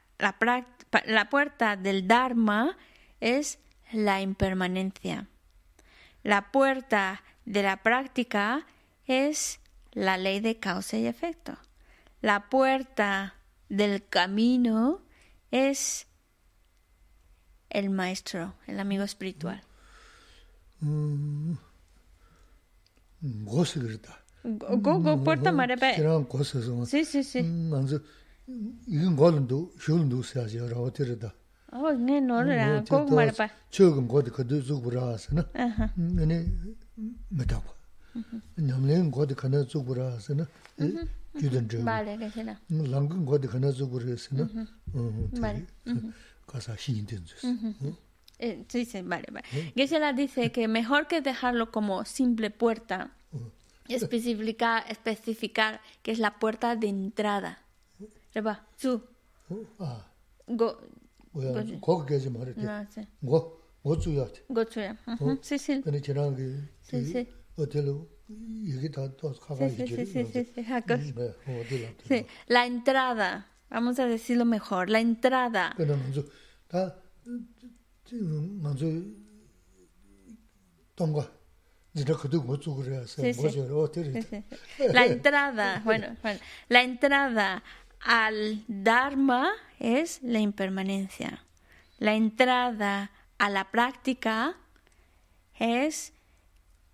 Speaker 1: la, la puerta del Dharma es la impermanencia. La puerta de la práctica es la ley de causa y efecto. La puerta del camino es el maestro, el amigo espiritual.
Speaker 2: Mm. Go,
Speaker 1: go, puerta marepe. Sí, sí, sí.
Speaker 2: Mm,
Speaker 1: yun
Speaker 2: golundu, shulundu siyasi yara. O, nge nolu ra, marpa. Chogum godi kadu zugbu ra asana, nene matakwa. Nyamlen kana zugbu ra
Speaker 1: yudan zhugbu.
Speaker 2: Bale kashina. Langan godi kana zugbu ra asana, kasa shingin
Speaker 1: tenzus. Sí, vale, vale. Gesela dice que mejor que dejarlo como simple puerta, especificar, especificar que es la puerta de entrada raba, zu.
Speaker 2: Ah.
Speaker 1: Go.
Speaker 2: Go geji
Speaker 1: mara te.
Speaker 2: Go, go zu ya te.
Speaker 1: Go
Speaker 2: zu ya. Si, si. Tani jirang
Speaker 1: ge, si, si.
Speaker 2: Otelo, yegi
Speaker 1: ta toas kaka yijiri.
Speaker 2: Si, si, si, si,
Speaker 1: si. La entrada, vamos a decirlo mejor, la entrada.
Speaker 2: Pero no, manzu,
Speaker 1: ta, manzu, tonga. La entrada, [LAUGHS] bueno, bueno, la entrada al Dharma es la impermanencia. La entrada a la práctica es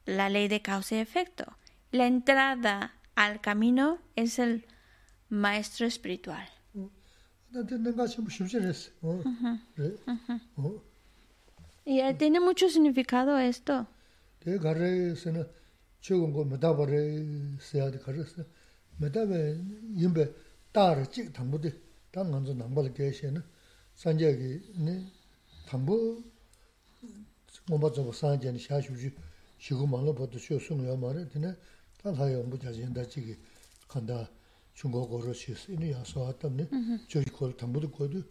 Speaker 1: la ley de causa y efecto. La entrada al camino es el maestro espiritual. Y tiene mucho significado esto.
Speaker 2: 대 가래서는 최근 거 메다버에 써야 돼 가래서 메다베 임베 따르 찍 당부대 당 먼저 남발 계시는 산적이 네 당부 뭐뭐 좀 산전이 샤슈지 시고 말로 봐도 쇼송이야 말에 되네 단사요 뭐 자진다 지기 간다 중국어로 시스 이니 야서 왔다네 저기 걸 당부도 거도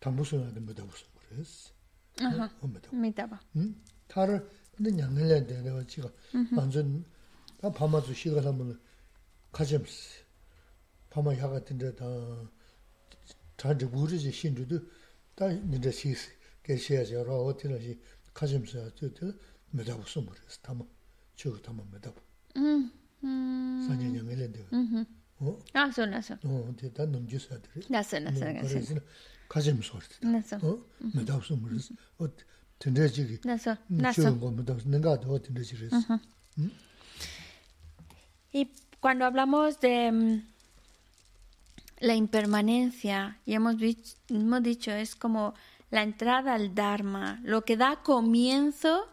Speaker 2: 당부서야 됩니다 무슨 그랬어
Speaker 1: Ajá.
Speaker 2: 어 메다
Speaker 1: Mitaba.
Speaker 2: 응? 타를 근데 양을래 내가 지가 완전 다 밤아주 시간 하면 가점스 밤아 야 같은데 다 자주 모르지 신주도 다 이제 시스 계셔야죠 로 어떻게지 가점스 저저 메다 무슨 말이었어 담아 저거 담아 메다
Speaker 1: Mm, mm,
Speaker 2: 산년 양을래 내가
Speaker 1: ujú.
Speaker 2: 어?
Speaker 1: Ah, son, son.
Speaker 2: 어, 근데 다 넘겨서야 돼.
Speaker 1: Naso, naso, naso.
Speaker 2: 그래서 가점 소리.
Speaker 1: Naso,
Speaker 2: 어? 메다 무슨 말이었어. 어, 된대지기.
Speaker 1: naso,
Speaker 2: 좋은
Speaker 1: naso.
Speaker 2: 거 메다 내가 더 된대지 그랬어.
Speaker 1: Y cuando hablamos de mm, la impermanencia, y hemos, vi- hemos dicho, es como la entrada al Dharma, lo que da comienzo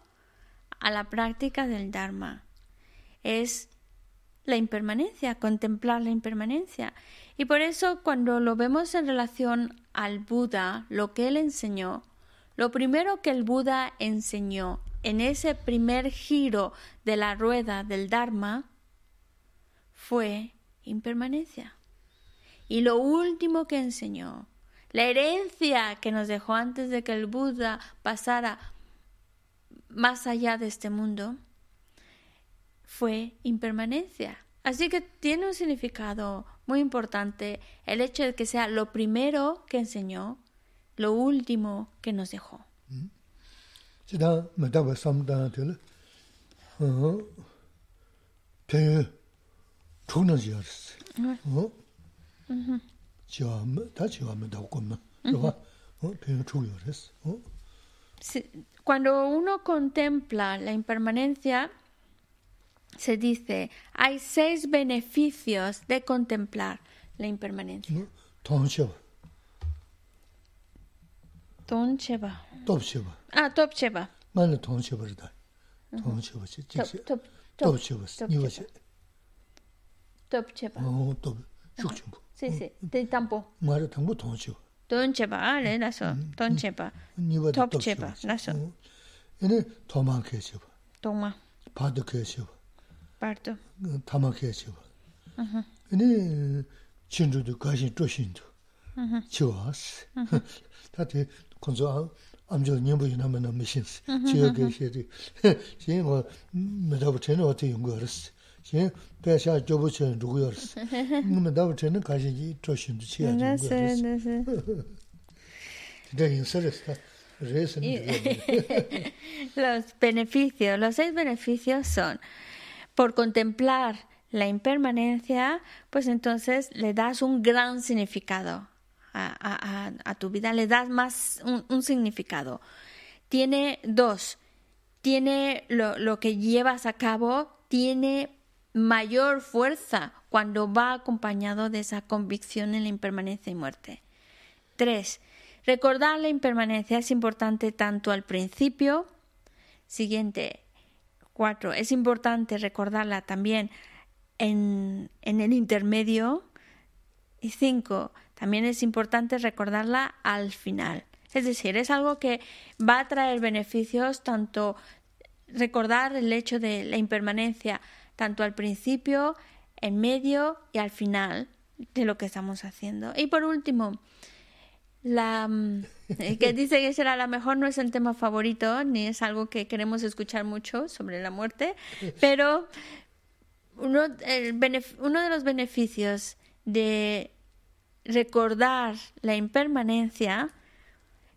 Speaker 1: a la práctica del Dharma. Es la impermanencia, contemplar la impermanencia. Y por eso cuando lo vemos en relación al Buda, lo que él enseñó, lo primero que el Buda enseñó en ese primer giro de la rueda del Dharma fue impermanencia. Y lo último que enseñó, la herencia que nos dejó antes de que el Buda pasara más allá de este mundo, fue impermanencia. Así que tiene un significado muy importante el hecho de que sea lo primero que enseñó, lo último que nos dejó. Cuando uno contempla la impermanencia, se dice, hay seis beneficios de contemplar la impermanencia.
Speaker 2: Toncheva. Toncheva.
Speaker 1: Ah,
Speaker 2: topcheva. Mane che, jikse. Topcheva. Topcheva.
Speaker 1: Top.
Speaker 2: dob셔버. 이거지.
Speaker 1: Topcheba.
Speaker 2: 어, 또 숙충부.
Speaker 1: Sí, sí, de tampo.
Speaker 2: 말에 당부 동셔.
Speaker 1: Toncheba, ah, le naso. Toncheba.
Speaker 2: 니버
Speaker 1: Topcheba, naso.
Speaker 2: 얘네 도망 계셔.
Speaker 1: Toma,
Speaker 2: 바드 계셔.
Speaker 1: parto.
Speaker 2: 타마 계셔. 얘네 진주도 가신 조신도. 좋았어. 다들 건조 암저 님부이 나면 너무 신스. 지역 계셔도. 지금 뭐 메다부터는 어떻게 연구 알았어. 지금 배샤 조부처는 누구였어. 메다부터는 가신 조신도 지역 연구
Speaker 1: Naso,
Speaker 2: 알았어.
Speaker 1: naso.
Speaker 2: 진짜 인설했어. 그래서 [LAUGHS] [LAUGHS]
Speaker 1: Los beneficios, los seis beneficios son, por contemplar la impermanencia, pues entonces le das un gran significado a, a- a- a tu vida, le das más un, un significado. Tiene dos, tiene lo, lo que llevas a cabo, tiene mayor fuerza cuando va acompañado de esa convicción en la impermanencia y muerte. Tres, recordar la impermanencia es importante tanto al principio, siguiente, Cuatro, es importante recordarla también en, en el intermedio. Y cinco, también es importante recordarla al final. Es decir, es algo que va a traer beneficios tanto recordar el hecho de la impermanencia tanto al principio, en medio y al final de lo que estamos haciendo. Y por último, la mm, [LAUGHS] que dice que será la mejor no es el tema favorito ni es algo que queremos escuchar mucho sobre la muerte, pero uno, uno de los beneficios de recordar la impermanencia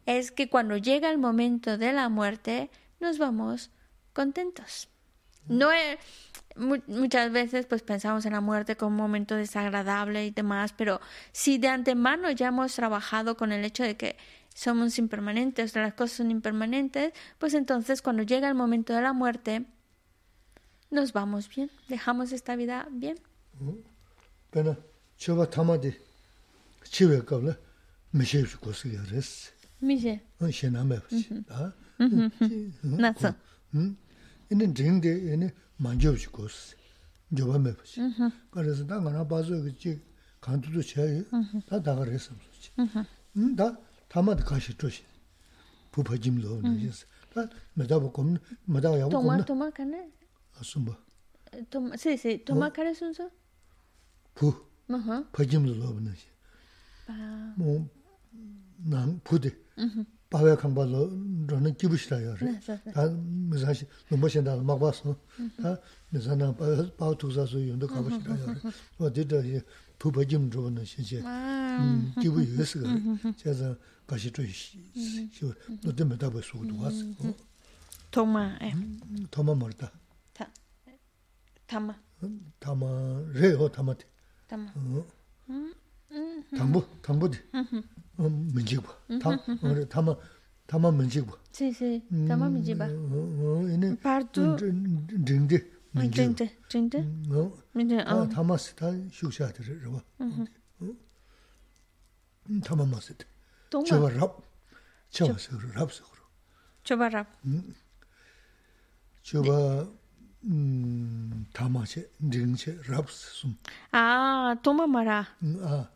Speaker 1: es que cuando llega el momento de la muerte nos vamos contentos. No es, muchas veces pues pensamos en la muerte como un momento desagradable y demás, pero si de antemano ya hemos trabajado con el hecho de que somos impermanentes, las cosas son impermanentes, pues entonces cuando llega el momento de la muerte nos vamos bien, dejamos esta vida bien.
Speaker 2: Pero 만져지 고스 저바 메버지 그래서 다 하나 봐서 그지 간두도 쳐야 다 다가랬어 음다 다마도 가시 조시 부파짐도 그래서 다 메다 보고 메다 야고
Speaker 1: 토마 토마 카네
Speaker 2: 아숨바
Speaker 1: 토마 세세 토마 카레 순서
Speaker 2: 부 어허 파짐도 로브나시 뭐난 부대 바베 칸바로 저는 기부시라요. 다 무사시 너무 신다 막 봤어. 다 무사나 바 바투자서 용도 가보시라요. 어디다 이 부버짐 저는 신세. 음 기부 있어서 제가 같이 좀 쉬어. 너 때문에 다 벌써 오도 왔어.
Speaker 1: 토마.
Speaker 2: 토마 멀다.
Speaker 1: 타. 타마.
Speaker 2: 타마 레호 타마티.
Speaker 1: 타마.
Speaker 2: 음. 담보 담보디. 음. 문제 봐. 다 우리 담아 담아 문제 봐.
Speaker 1: 시시 담아 문제 봐.
Speaker 2: 어 얘네
Speaker 1: 파르투
Speaker 2: 딩디 문제.
Speaker 1: 딩디 딩디.
Speaker 2: 어.
Speaker 1: 문제 어.
Speaker 2: 담아 스타 휴샤들 봐. 어. 음 담아 마스.
Speaker 1: 동마.
Speaker 2: 저 랍. 저 랍서.
Speaker 1: 저바 랍.
Speaker 2: 음. 저바 음 담아체 딩체 랍스 숨.
Speaker 1: 아, 도마 마라.
Speaker 2: 아.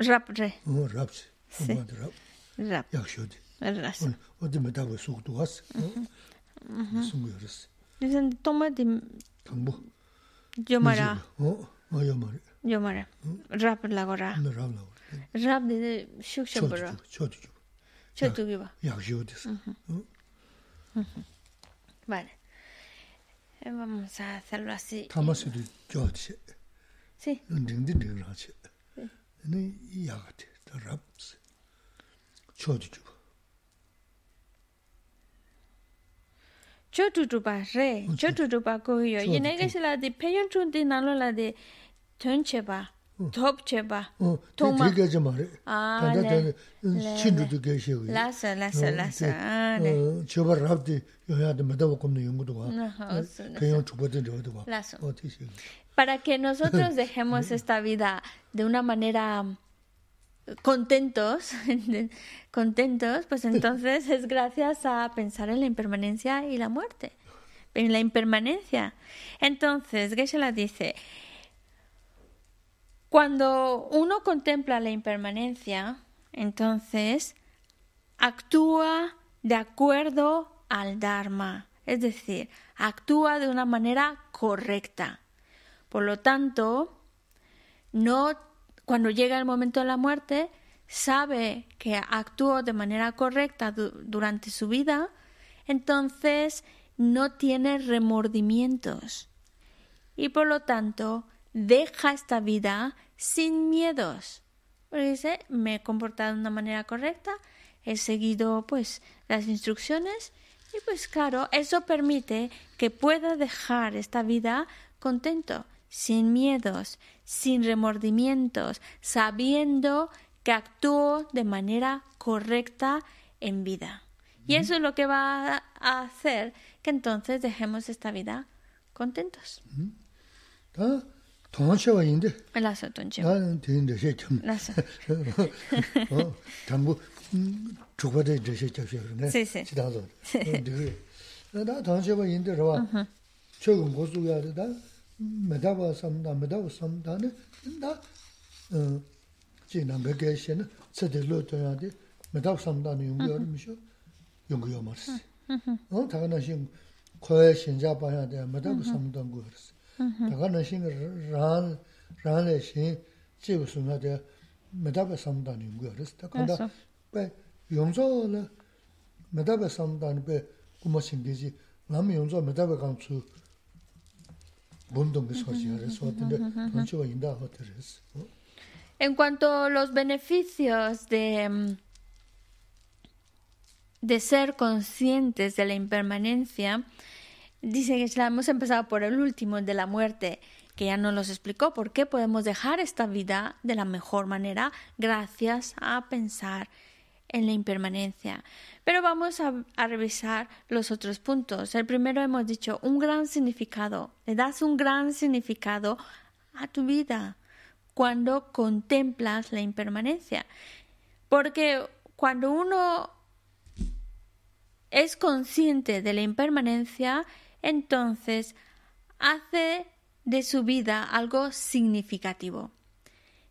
Speaker 1: rap re.
Speaker 2: O rap si. Oma
Speaker 1: da
Speaker 2: rap. Rap.
Speaker 1: Yakşo
Speaker 2: di. Mhm. Mhm. Ras. O di medago soğudu as. Sungu yarız.
Speaker 1: Dizin toma di.
Speaker 2: Kambu.
Speaker 1: Yomara. O,
Speaker 2: o yomara. Yomara. Hmm.
Speaker 1: Rap lago ra. Rap lago. Rap
Speaker 2: di şuk şabı
Speaker 1: ra. Çotu gibi. Çotu
Speaker 2: gibi.
Speaker 1: Yakşo di.
Speaker 2: Mhm. Hmm.
Speaker 1: Vale. Eh, vamos a hacerlo así.
Speaker 2: Tamasi di. Yo di.
Speaker 1: Sí.
Speaker 2: Ding ding ding ra. Sí. che. 네 이야기 더 랍스 초주주
Speaker 1: 초주주 바레 초주주 바고요 이네게 슬 para que nosotros [LAUGHS] dejemos esta vida de una manera contentos, [LAUGHS] contentos, pues entonces es gracias a pensar en la impermanencia y la muerte, en la impermanencia. Entonces, Geshe-la dice, cuando uno contempla la impermanencia, entonces actúa de acuerdo al Dharma, es decir, actúa de una manera correcta. Por lo tanto, no cuando llega el momento de la muerte, sabe que actuó de manera correcta durante su vida, entonces no tiene remordimientos. Y por lo tanto, deja esta vida sin miedos. Porque dice, me he comportado de una manera correcta, he seguido pues las instrucciones y pues claro, eso permite que pueda dejar esta vida contento sin miedos, sin remordimientos, sabiendo que actuó de manera correcta en vida. Y eso es lo que va a hacer que entonces dejemos esta vida contentos.
Speaker 2: 다 당시에 인데 봐. 최근 고수야 되다. 메다바 삼다 메다바 삼다네. 나 어, 지난 백개시는 세대로 돼야 돼. 메다바 삼다는 용도를 미셔. 용도요 말스. 어, 다가나신 코에 신자 봐야 돼. 메다바 삼다는 거 그랬어. Ah,
Speaker 1: en cuanto a los beneficios de, mm, de ser conscientes de la impermanencia, dice que hemos empezado por el último, de la muerte, que ya nos los explicó, por qué podemos dejar esta vida de la mejor manera gracias a pensar en la impermanencia. Pero vamos a, revisar los otros puntos. El primero hemos dicho un gran significado. Le das un gran significado a tu vida cuando contemplas la impermanencia. Porque cuando uno es consciente de la impermanencia, entonces hace de su vida algo significativo.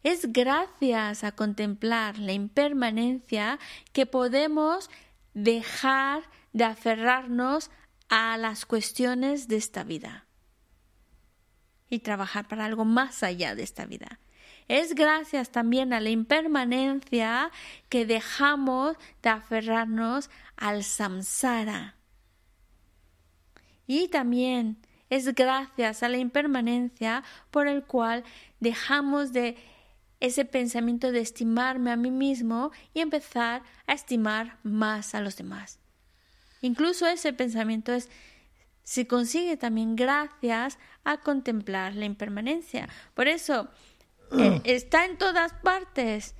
Speaker 1: Es gracias a contemplar la impermanencia que podemos dejar de aferrarnos a las cuestiones de esta vida y trabajar para algo más allá de esta vida. Es gracias también a la impermanencia que dejamos de aferrarnos al samsara. Y también es gracias a la impermanencia por el cual dejamos de ese pensamiento de estimarme a mí mismo y empezar a estimar más a los demás. Incluso ese pensamiento es se consigue también gracias a contemplar la impermanencia. Por eso eh, [CLEARS THROAT] está en todas partes.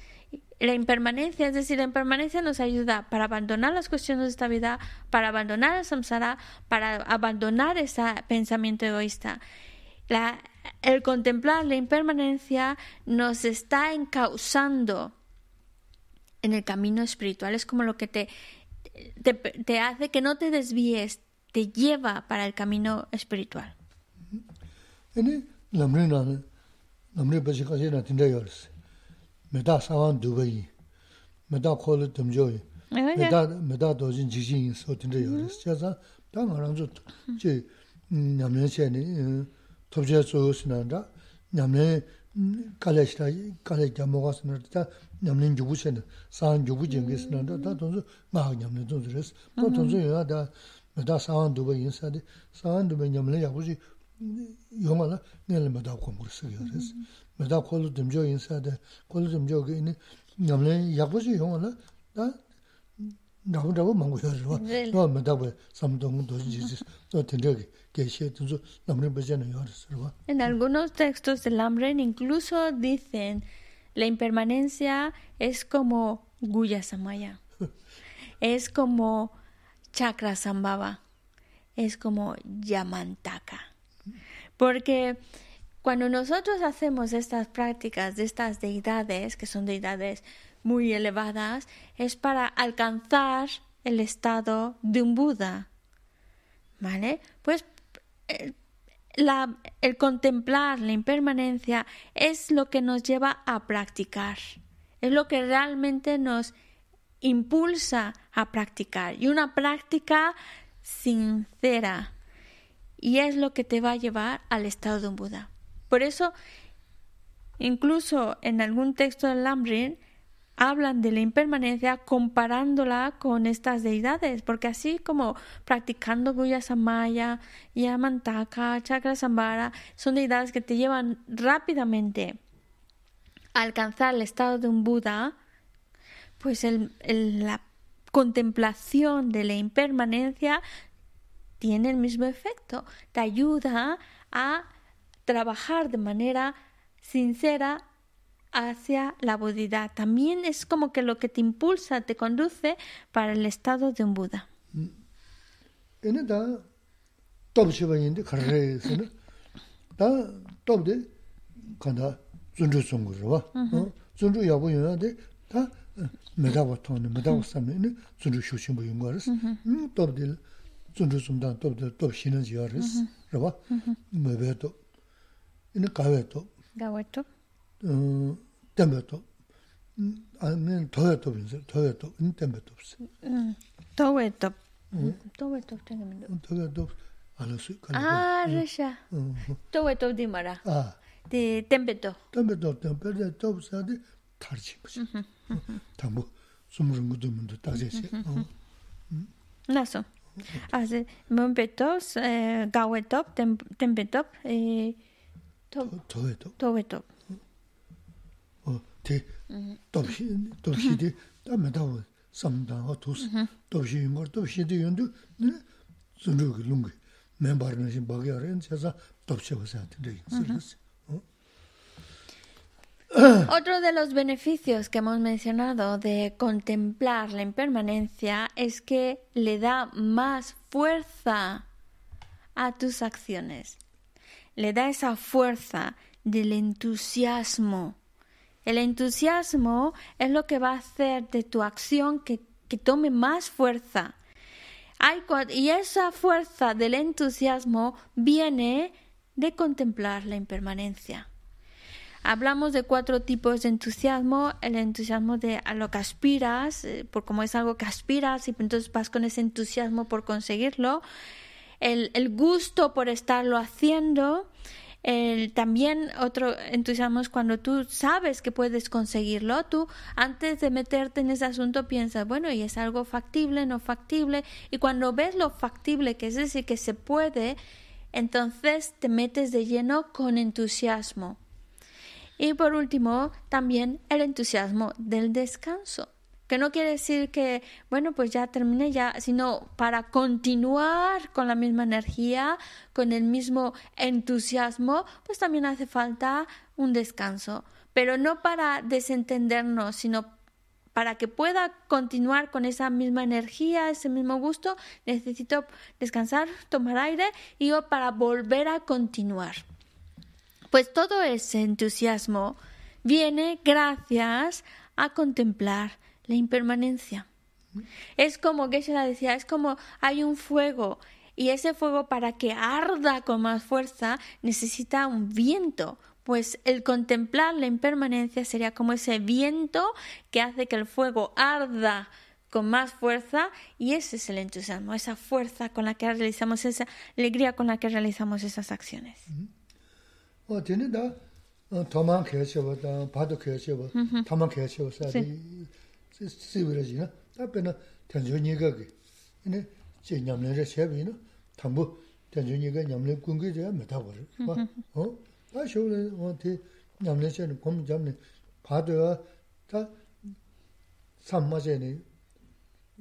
Speaker 1: La impermanencia, es decir, la impermanencia nos ayuda para abandonar las cuestiones de esta vida, para abandonar el samsara, para abandonar ese pensamiento egoísta. El contemplar la impermanencia nos está encauzando en el camino espiritual. Es como lo que te, te, hace que no te desvíes, te lleva para el camino espiritual.
Speaker 2: 메다 사완 두베이 메다 콜 덤조이 메다 메다 도진 지진 소tin데 요레스 제가 당하랑 저제 냠년체니 톱제 소스난다 냠네 칼레시다 칼레 자모가스는다 냠네 주부체는 사안 주부 쟁게스는다 다 돈수 막 냠네 돈스레스 또 돈수 요다 메다 사완 두베이 인사데 사완 두베 냠네 야부지 요마나 넬메다 콤그르스 요레스 kī shī rābu rābu māngu yō jī, tēndē kī.
Speaker 1: En algunos textos del Lamren incluso dicen la impermanencia es como Guya Samaya, [LAUGHS] es como Chakra Sambhava, es como Yamantaka. Porque cuando nosotros hacemos estas prácticas de estas deidades, que son deidades muy elevadas, es para alcanzar el estado de un Buda. ¿Vale? Pues el contemplar la impermanencia es lo que nos lleva a practicar, es lo que realmente nos impulsa a practicar y una práctica sincera y es lo que te va a llevar al estado de un Buda. Por eso, incluso en algún texto del Lamrim, hablan de la impermanencia comparándola con estas deidades, porque así como practicando Guya Samaya, Yamantaka, Chakra Sambara, son deidades que te llevan rápidamente a alcanzar el estado de un Buda, pues la contemplación de la impermanencia tiene el mismo efecto, te ayuda a trabajar de manera sincera hacia la budidad. También es como que lo que te impulsa, te conduce para el estado de un Buda. [LAUGHS]
Speaker 2: zundu sumdan top top shinan ji yaris raba me be to ina kawe to
Speaker 1: gawe to
Speaker 2: 음 tembe to 아니 toye to bin toye to in tembe to
Speaker 1: mm towe to towe to tenga mi
Speaker 2: toye to ala su kala
Speaker 1: ah resha towe to di mara
Speaker 2: ah
Speaker 1: de tembe to
Speaker 2: tembe to tembe de to sa de tarji bu tambo sumrung gu dum de ta je se
Speaker 1: naso Así, mombetos, eh, gawetop, tempetop, [CLEARS THROAT] Otro de los beneficios que hemos mencionado de contemplar la impermanencia es que le da más fuerza a tus acciones. Le da esa fuerza del entusiasmo. El entusiasmo es lo que va a hacer de tu acción que, tome más fuerza. y esa fuerza del entusiasmo viene de contemplar la impermanencia. Hablamos de cuatro tipos de entusiasmo. El entusiasmo de a lo que aspiras, eh, por como es algo que aspiras y entonces vas con ese entusiasmo por conseguirlo. El, el gusto por estarlo haciendo. El, también otro entusiasmo es cuando tú sabes que puedes conseguirlo. Tú antes de meterte en ese asunto piensas, bueno, y es algo factible, no factible. Y cuando ves lo factible, que es decir, que se puede, entonces te metes de lleno con entusiasmo. Y por último, también el entusiasmo del descanso, que no quiere decir que, bueno, pues ya terminé ya, sino para continuar con la misma energía, con el mismo entusiasmo, pues también hace falta un descanso, pero no para desentendernos, sino para que pueda continuar con esa misma energía, ese mismo gusto, necesito descansar, tomar aire y para volver a continuar. Pues todo ese entusiasmo viene gracias a contemplar la impermanencia. Es como que la decía, es como hay un fuego y ese fuego para que arda con más fuerza necesita un viento. Pues el contemplar la impermanencia sería como ese viento que hace que el fuego arda con más fuerza y ese es el entusiasmo, esa fuerza con la que realizamos, esa alegría con la que realizamos esas acciones.
Speaker 2: 어되 sīviraji na, tā pēnā tēnzhō nīgā kī, inā chē ñamlē rā shēbi na, tāmbū tēnzhō nīgā ñamlē gungī rā mē tā kōrī, mā, tā shō rā, wā tī ñamlē chē nī, gōm ñamlē, pā tō yā, tā sām mā chē nī,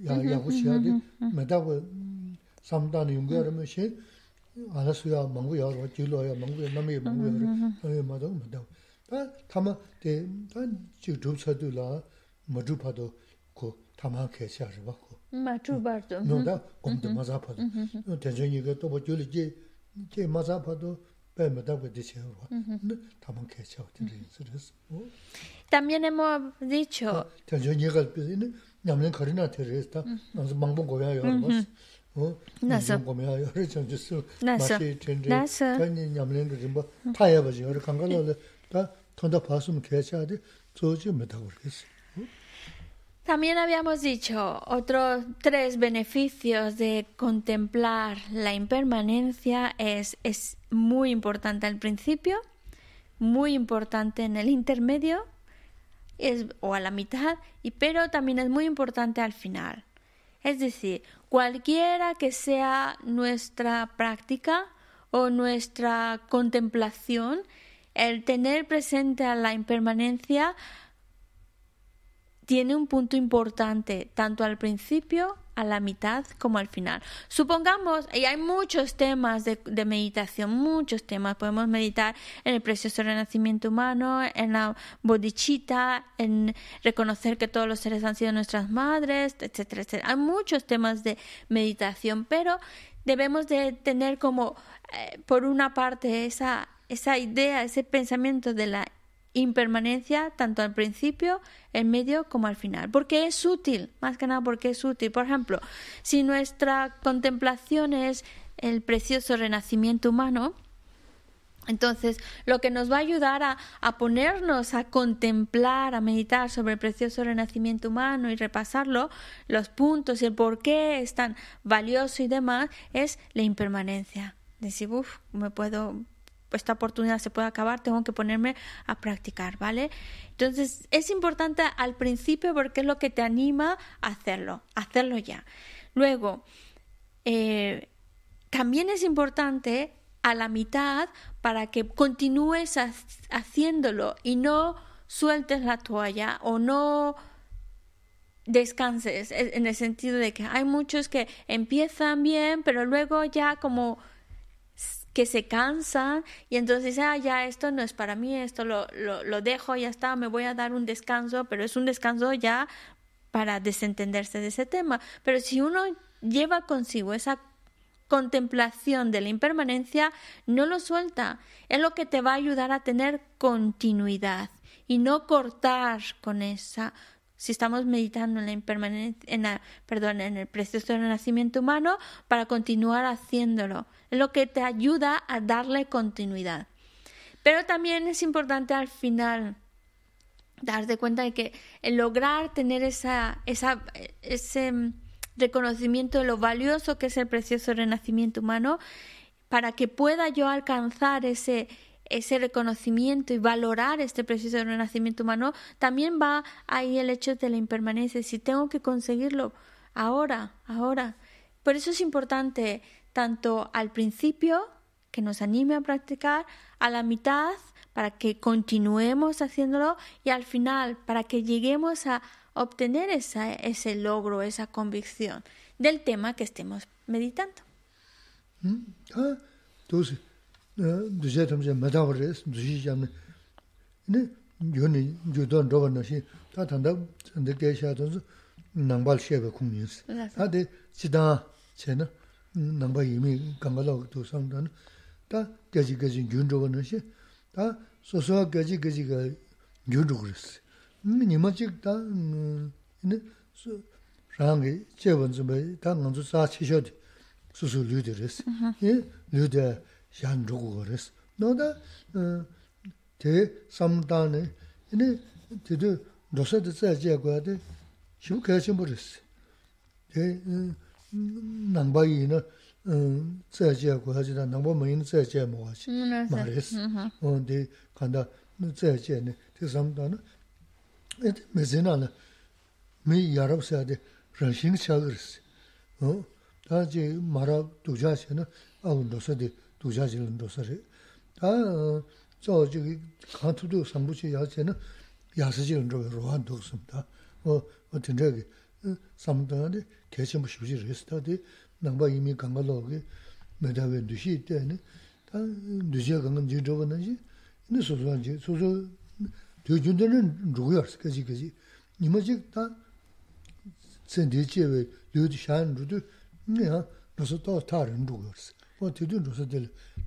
Speaker 2: yā, yā hu shē tī, mē tā kō, sām tā nī yungu yā rā mē shē, ālā sū yā, māngu yā rā, jī lō yā, māngu yā, nāmi yā, māngu yā rā, nāmi yā mā tō, mē tā kō, tā, tā mā, tē, tā chī dhūp sā tū lā, 용거라면 시 알았어요. 망고야. 어찌로야. 망고야. 남이 망고야. 어 맞아. 맞아. 다 타마 대다 주주서도라 마주파도 고 타마 개샤르 받고.
Speaker 1: 마주바도.
Speaker 2: 너다 공도 맞아파도. 어 대전이가 또 뭐줄지 제 맞아파도 빼면다 그듯이요. 근데 타마 개샤 어떻게 그랬어.
Speaker 1: También habíamos dicho otros tres beneficios de contemplar la impermanencia es, es muy importante al principio, muy importante en el intermedio es, o a la mitad, y, pero también es muy importante al final. Es decir, cualquiera que sea nuestra práctica o nuestra contemplación, el tener presente a la impermanencia tiene un punto importante, tanto al principio a la mitad como al final. Supongamos, y hay muchos temas de, meditación, muchos temas. Podemos meditar en el precioso renacimiento humano, en la bodhicitta, en reconocer que todos los seres han sido nuestras madres, etcétera, etcétera. Hay muchos temas de meditación, pero debemos de tener como, eh, por una parte, esa idea, ese pensamiento de la impermanencia tanto al principio, en medio como al final, porque es útil, más que nada porque es útil. Por ejemplo, si nuestra contemplación es el precioso renacimiento humano, entonces, lo que nos va a ayudar a, a, ponernos a contemplar, a meditar sobre el precioso renacimiento humano y repasarlo, los puntos y el por qué es tan valioso y demás, es la impermanencia. Decir, uff, me puedo, esta oportunidad se puede acabar, tengo que ponerme a practicar, ¿vale? Entonces, es importante al principio porque es lo que te anima a hacerlo, hacerlo ya. Luego, eh, también es importante a la mitad para que continúes haciéndolo y no sueltes la toalla o no descanses en el sentido de que hay muchos que empiezan bien pero luego ya como que se cansan y entonces ah ya esto no es para mí esto lo, lo, lo dejo ya está me voy a dar un descanso pero es un descanso ya para desentenderse de ese tema pero si uno lleva consigo esa contemplación de la impermanencia, no lo suelta. Es lo que te va a ayudar a tener continuidad y no cortar con esa. Si estamos meditando en la impermanencia, en perdón, en el precioso nacimiento humano, para continuar haciéndolo. Lo que te ayuda a darle continuidad. Pero también es importante al final darte cuenta de que el lograr tener esa, ese reconocimiento de lo valioso que es el precioso renacimiento humano, para que pueda yo alcanzar ese, ese reconocimiento y valorar este precioso renacimiento humano, también va ahí el hecho de la impermanencia. Si tengo que conseguirlo ahora, ahora. Por eso es importante tanto al principio, que nos anime a practicar, a la mitad, para que continuemos haciéndolo, y al final, para que lleguemos a obtener esa, ese logro, esa convicción del tema que estemos meditando.
Speaker 2: Entonces, duje tamje madawres, nāmbā yīmī kāmbā lāgu tū sāṅ tā gāchī gāchī gyūn rūpa nā shī, tā sōsō gāchī gāchī gā gyūn rūpa rā sī. Nīmā chīk tā rāngi chē bān tsū bāi, tā ngā tsū sā chī shōdi sōsō lū dhī rā sī, lū dhī yān rūpa rā sī. Nō tā tē sām tā nē, tē tū rōsā tā tsā chē guā tē shivu kāchī mū rā sī. 난바이는 제제고 하지나 남보 뭐인 제제 뭐지 말레스 근데 간다 제제네 그 삼다는 에데 메제나나 미 야랍사데 러싱 차그르스 어 다제 마라 두자시는 아운도서데 두자지는 도서리 다 저기 간투도 삼부치 야제는 야스지는 저 로한 독습니다 어 어떤 저기 samdhāni kēchēmbu shūshī rēs tādi nāngbā yīmī kāngā lōgī mēdāwē dūshī itēni tā dūshī kāngā jī rōba nā jī nī sūsū jī sūsū dū jūndā rī rūgu yārs kēchī kēchī nīmā jī tā tsēn dī chē wē dū dī shān rū dū nī yā rōsā tā tā rī rūgu yārs wā tī dū rōsā dī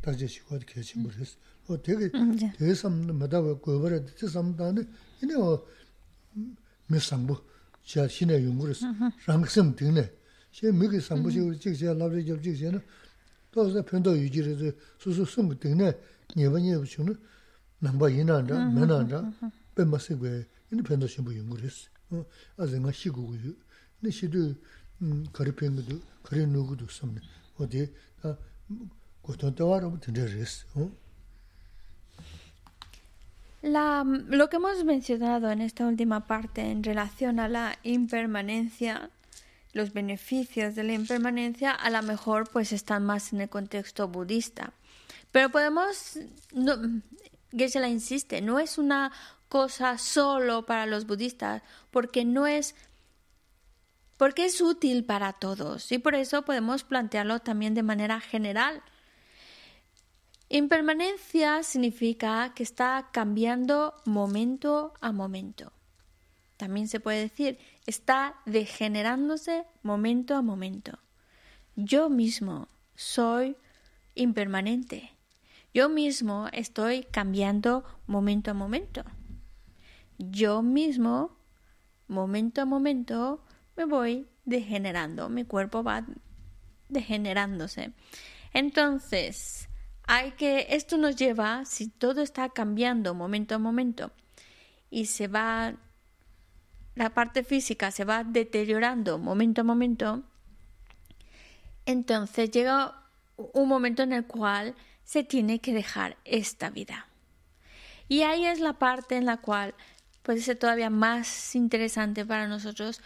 Speaker 2: tā jī shī kua kēchēmbu rēs wā tē kē tē 서들 다시 시고 어디 계시 모르겠어. 어 되게 되게 삼마다 그 거버에 저 삼다네 이네 어 메상부 자 신의 연구를 랑심 등네 제 미기 상부시 지금 제가 나를 좀 지금 또서 편도 유지를 수수 숨 등네 예번에 보시면 nāmbā yīnāndā, mēnāndā, bē mā sīk bē, yīni pēndā shīmbū yungu rīs. ā zī ngā shī gu gu yu, yīni shī dū kari pēngu dū, kari nūgu dū samni, o dī, gōtōn tā wā rābu tīndā rīs.
Speaker 1: La, lo que hemos mencionado en esta última parte en relación a la impermanencia, los beneficios de la impermanencia, a lo mejor pues están más en el contexto budista. Pero podemos, no, Geshe-la insiste, no es una cosa solo para los budistas, porque no es porque es útil para todos y por eso podemos plantearlo también de manera general. Impermanencia significa que está cambiando momento a momento. También se puede decir, está degenerándose momento a momento. Yo mismo soy impermanente. Yo mismo estoy cambiando momento a momento. yo mismo, momento a momento, me voy degenerando, mi cuerpo va degenerándose. Entonces, hay que, esto nos lleva, si todo está cambiando momento a momento y se va, la parte física se va deteriorando momento a momento, entonces llega un momento en el cual se tiene que dejar esta vida. Y ahí es la parte en la cual puede ser todavía más interesante para nosotros,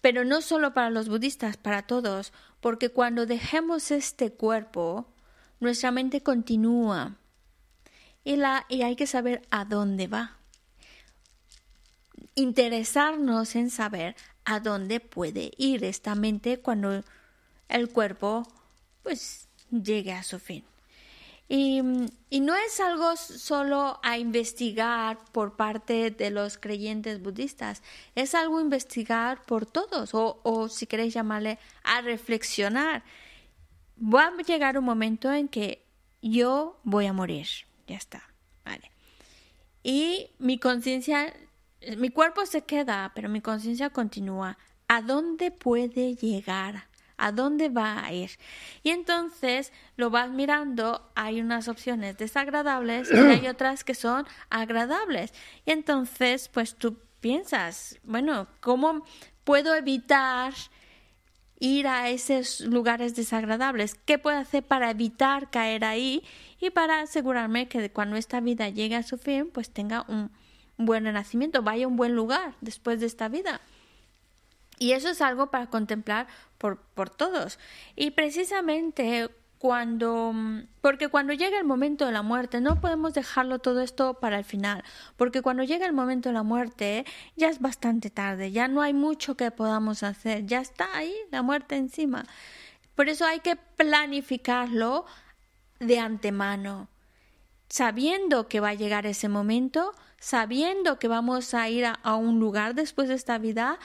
Speaker 1: pero no solo para los budistas, para todos, porque cuando dejemos este cuerpo, nuestra mente continúa y, la, y hay que saber a dónde va. Interesarnos en saber a dónde puede ir esta mente cuando el cuerpo pues llegue a su fin. Y, no es algo solo a investigar por parte de los creyentes budistas, es algo a investigar por todos, o, o si queréis llamarle a reflexionar. Va a llegar un momento en que yo voy a morir, ya está, vale. Y mi conciencia, mi cuerpo se queda, pero mi conciencia continúa. ¿A dónde puede llegar? a dónde va a ir. Y entonces lo vas mirando, hay unas opciones desagradables y hay [CLEARS THROAT] otras que son agradables. Y entonces, pues tú piensas, bueno, ¿cómo puedo evitar ir a esos lugares desagradables? ¿Qué puedo hacer para evitar caer ahí y para asegurarme que cuando esta vida llegue a su fin, pues tenga un buen renacimiento, vaya a un buen lugar después de esta vida? Y eso es algo para contemplar por, por todos. Y precisamente cuando, porque cuando llega el momento de la muerte, no podemos dejarlo todo esto para el final, porque cuando llega el momento de la muerte ya es bastante tarde, ya no hay mucho que podamos hacer, ya está ahí la muerte encima. Por eso hay que planificarlo de antemano, sabiendo que va a llegar ese momento, sabiendo que vamos a ir a, a un lugar después de esta vida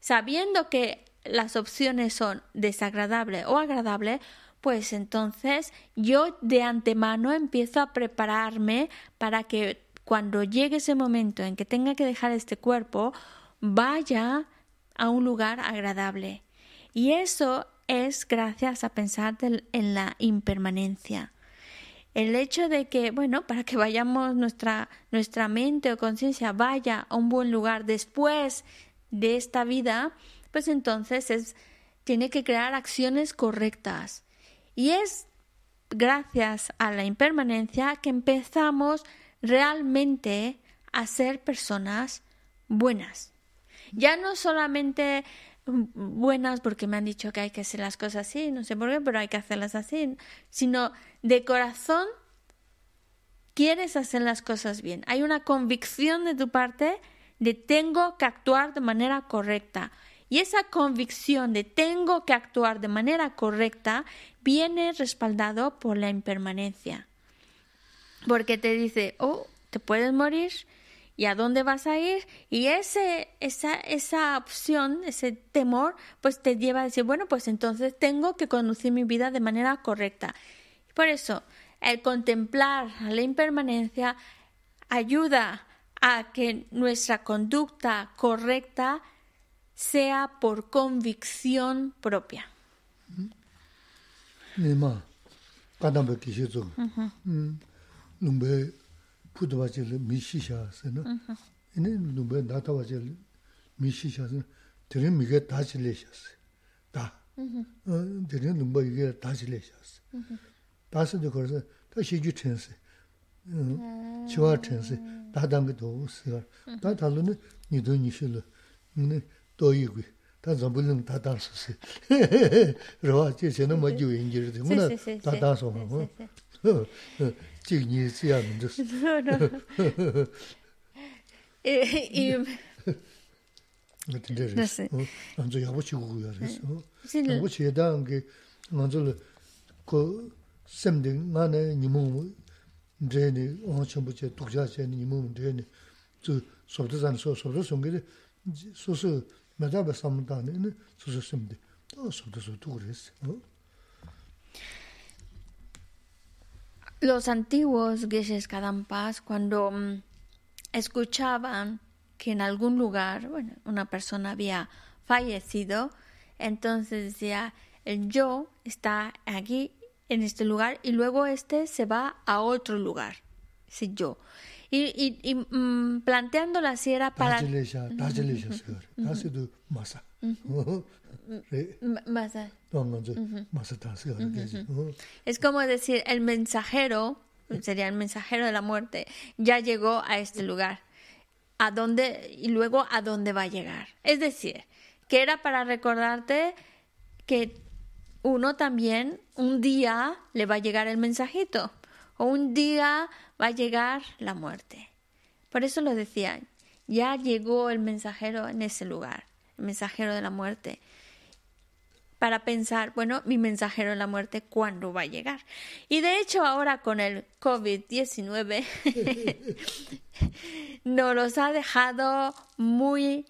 Speaker 1: sabiendo que las opciones son desagradable o agradable, pues entonces yo de antemano empiezo a prepararme para que cuando llegue ese momento en que tenga que dejar este cuerpo, vaya a un lugar agradable. Y eso es gracias a pensar en la impermanencia. El hecho de que, bueno, para que vayamos nuestra, nuestra mente o conciencia vaya a un buen lugar después de esta vida, pues entonces es, tiene que crear acciones correctas. Y es gracias a la impermanencia que empezamos realmente a ser personas buenas. Ya no solamente buenas porque me han dicho que hay que hacer las cosas así, no sé por qué, pero hay que hacerlas así, sino de corazón quieres hacer las cosas bien. Hay una convicción de tu parte de tengo que actuar de manera correcta. Y esa convicción de tengo que actuar de manera correcta viene respaldado por la impermanencia. Porque te dice, oh, te puedes morir, ¿y a dónde vas a ir? Y ese, esa, esa opción, ese temor, pues te lleva a decir, bueno, pues entonces tengo que conducir mi vida de manera correcta. Por eso, el contemplar la impermanencia ayuda a que nuestra conducta correcta sea por convicción propia.
Speaker 2: nima kadamba kishi zo lumbe pudwa chile mishi sha se na ine lumbe datawa chile mishi sha se tere mige dachi le sha se da tere lumbe ige dachi le sha se dasi de kore se ta shiju chen se chiwa chen se dadangi do se da talu ne nido nishi le doyi gui 다 잡을는 다 [LAUGHS] [LAUGHS] [LAUGHS] 달었어 로아 제세는 뭐 주인지를 되구나 다 다서 뭐 지니 지야는 저
Speaker 1: 이
Speaker 2: 그래서 먼저 야부치고 그래서 야부치 해당 게 먼저 그 샘딩 만에 니모 드레니 어 전부제 독자제니 이몸 드레니 저 소도산 소 소도 송게 소소 메다바 삼다네 소소 심데 또 소도소 두그레스 어
Speaker 1: Los antiguos Geshes Kadampas, cuando escuchaban que en algún lugar, bueno, una persona había fallecido, entonces decía, el yo está aquí en este lugar y luego este se va a otro lugar, ese yo. Y, y, y mm, planteándola así era para... Es como decir, el mensajero, sería el mensajero de la muerte, ya llegó a este lugar. ¿A dónde? Y luego, ¿a dónde va a llegar? Es decir, que era para recordarte que uno también un día le va a llegar el mensajito o un día va a llegar la muerte. Por eso lo decían, ya llegó el mensajero en ese lugar, el mensajero de la muerte, para pensar, bueno, mi mensajero de la muerte, ¿cuándo va a llegar? Y de hecho ahora con el COVID-19 [LAUGHS] nos los ha dejado muy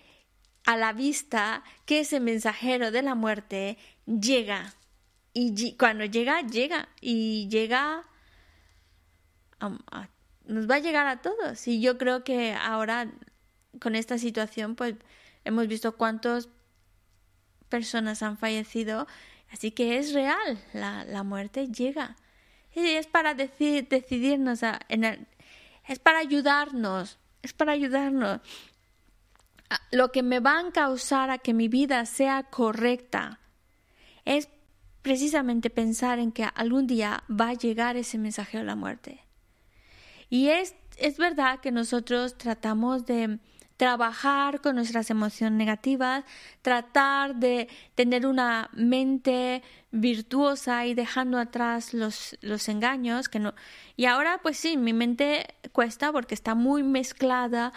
Speaker 1: a la vista que ese mensajero de la muerte llega y cuando llega, llega. Y llega. Nos va a llegar a todos. Y yo creo que ahora, con esta situación, pues hemos visto cuántas personas han fallecido. Así que es real. La, la muerte llega. Y es para decidirnos. A, en es para ayudarnos. Es para ayudarnos. Lo que me va a causar a que mi vida sea correcta es precisamente pensar en que algún día va a llegar ese mensajero de la muerte. Y es, es verdad que nosotros tratamos de trabajar con nuestras emociones negativas, tratar de tener una mente virtuosa y dejando atrás los, los engaños que no y ahora pues sí mi mente cuesta porque está muy mezclada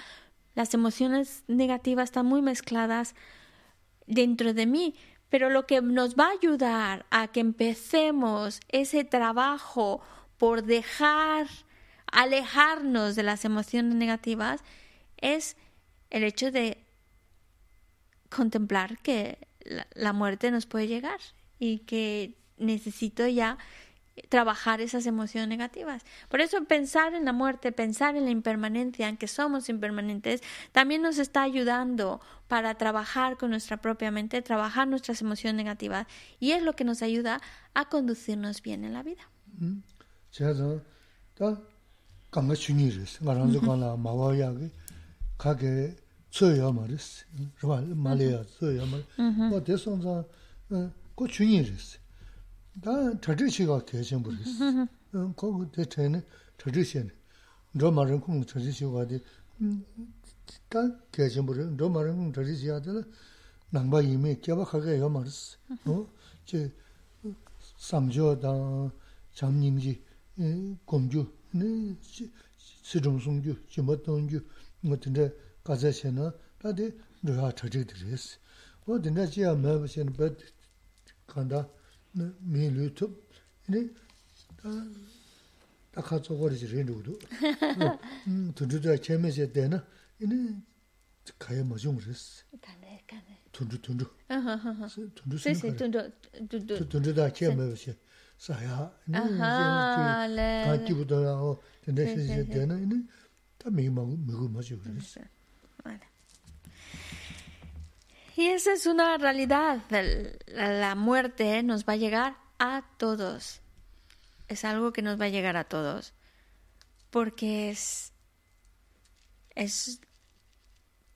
Speaker 1: las emociones negativas están muy mezcladas dentro de mí pero lo que nos va a ayudar a que empecemos ese trabajo por dejar, alejarnos de las emociones negativas, es el hecho de contemplar que la, muerte nos puede llegar y que necesito ya trabajar esas emociones negativas. Por eso pensar en la muerte, pensar en la impermanencia, en que somos impermanentes, también nos está ayudando para trabajar con nuestra propia mente, trabajar nuestras emociones negativas y es lo que nos ayuda a conducirnos bien en la vida.
Speaker 2: 강가 중이르스 말한서 가나 마와야기 가게 쳐야 말이스 정말 말이야 쳐야 말. 뭐 대선자 그 중이르스. 다 저지시가 계신 모르스. 거기 대체는 저지시는 너 말은 공 저지시가 돼. 다 계신 모르. 너 말은 저지시야 돼. 남바 이미 개박하게 요 말이스. 어제 삼조다 잠님지 공주 sirum sungyu, jima tongyu, nga tinda kaza shena, tadi rha chachik dhiris. O tinda chiya mayaba shena bad kanda mi lu tub, ini ta katso kori chi rindu kudu. Tundu dhaya cheme she dena, ini kaya ma yung dhiris. Tundu, tundu. Tundu sinu
Speaker 1: kaya.
Speaker 2: Tundu dhaya chiya mayaba shena. Mi gu ma ju res
Speaker 1: Y esa es una realidad. La muerte nos va a llegar a todos. Es algo que nos va a llegar a todos. Porque es, es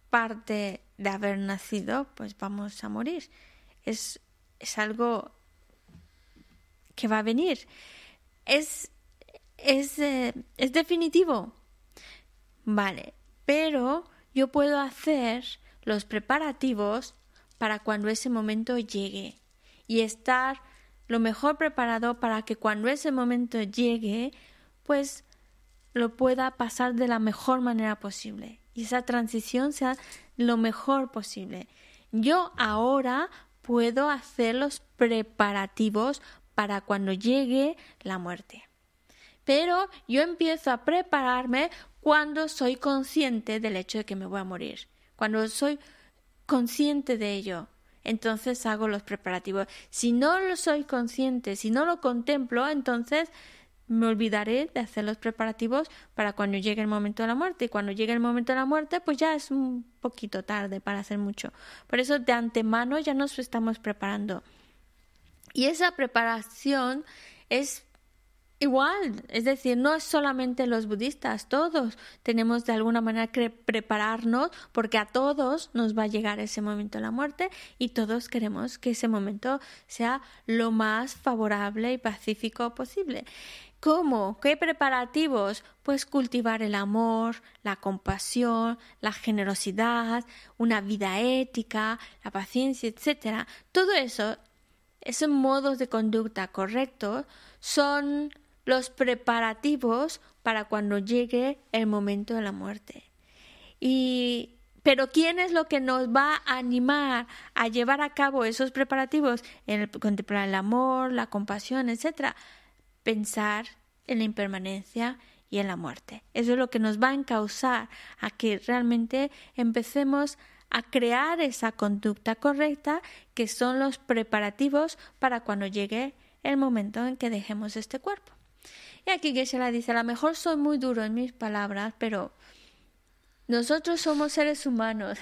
Speaker 1: parte de haber nacido, pues vamos a morir. Es, es algo que va a venir. Es, es, eh, es definitivo. Vale, pero yo puedo hacer los preparativos para cuando ese momento llegue y estar lo mejor preparado para que cuando ese momento llegue, pues lo pueda pasar de la mejor manera posible y esa transición sea lo mejor posible. Yo ahora puedo hacer los preparativos para cuando llegue la muerte. Pero yo empiezo a prepararme cuando soy consciente del hecho de que me voy a morir. Cuando soy consciente de ello, entonces hago los preparativos. Si no lo soy consciente, si no lo contemplo, entonces me olvidaré de hacer los preparativos para cuando llegue el momento de la muerte. Y cuando llegue el momento de la muerte, pues ya es un poquito tarde para hacer mucho. Por eso de antemano ya nos estamos preparando. Y esa preparación es igual, es decir, no es solamente los budistas, todos tenemos de alguna manera que prepararnos porque a todos nos va a llegar ese momento de la muerte y todos queremos que ese momento sea lo más favorable y pacífico posible. ¿Cómo? ¿Qué preparativos? Pues cultivar el amor, la compasión, la generosidad, una vida ética, la paciencia, etc. Todo eso, esos modos de conducta correctos, son los preparativos para cuando llegue el momento de la muerte. Y pero ¿quién es lo que nos va a animar a llevar a cabo esos preparativos? En el, contemplar el amor, la compasión, etcétera. Pensar en la impermanencia y en la muerte. Eso es lo que nos va a encauzar a que realmente empecemos a crear esa conducta correcta que son los preparativos para cuando llegue el momento en que dejemos este cuerpo. Y aquí la dice, a lo mejor soy muy duro en mis palabras, pero nosotros somos seres humanos.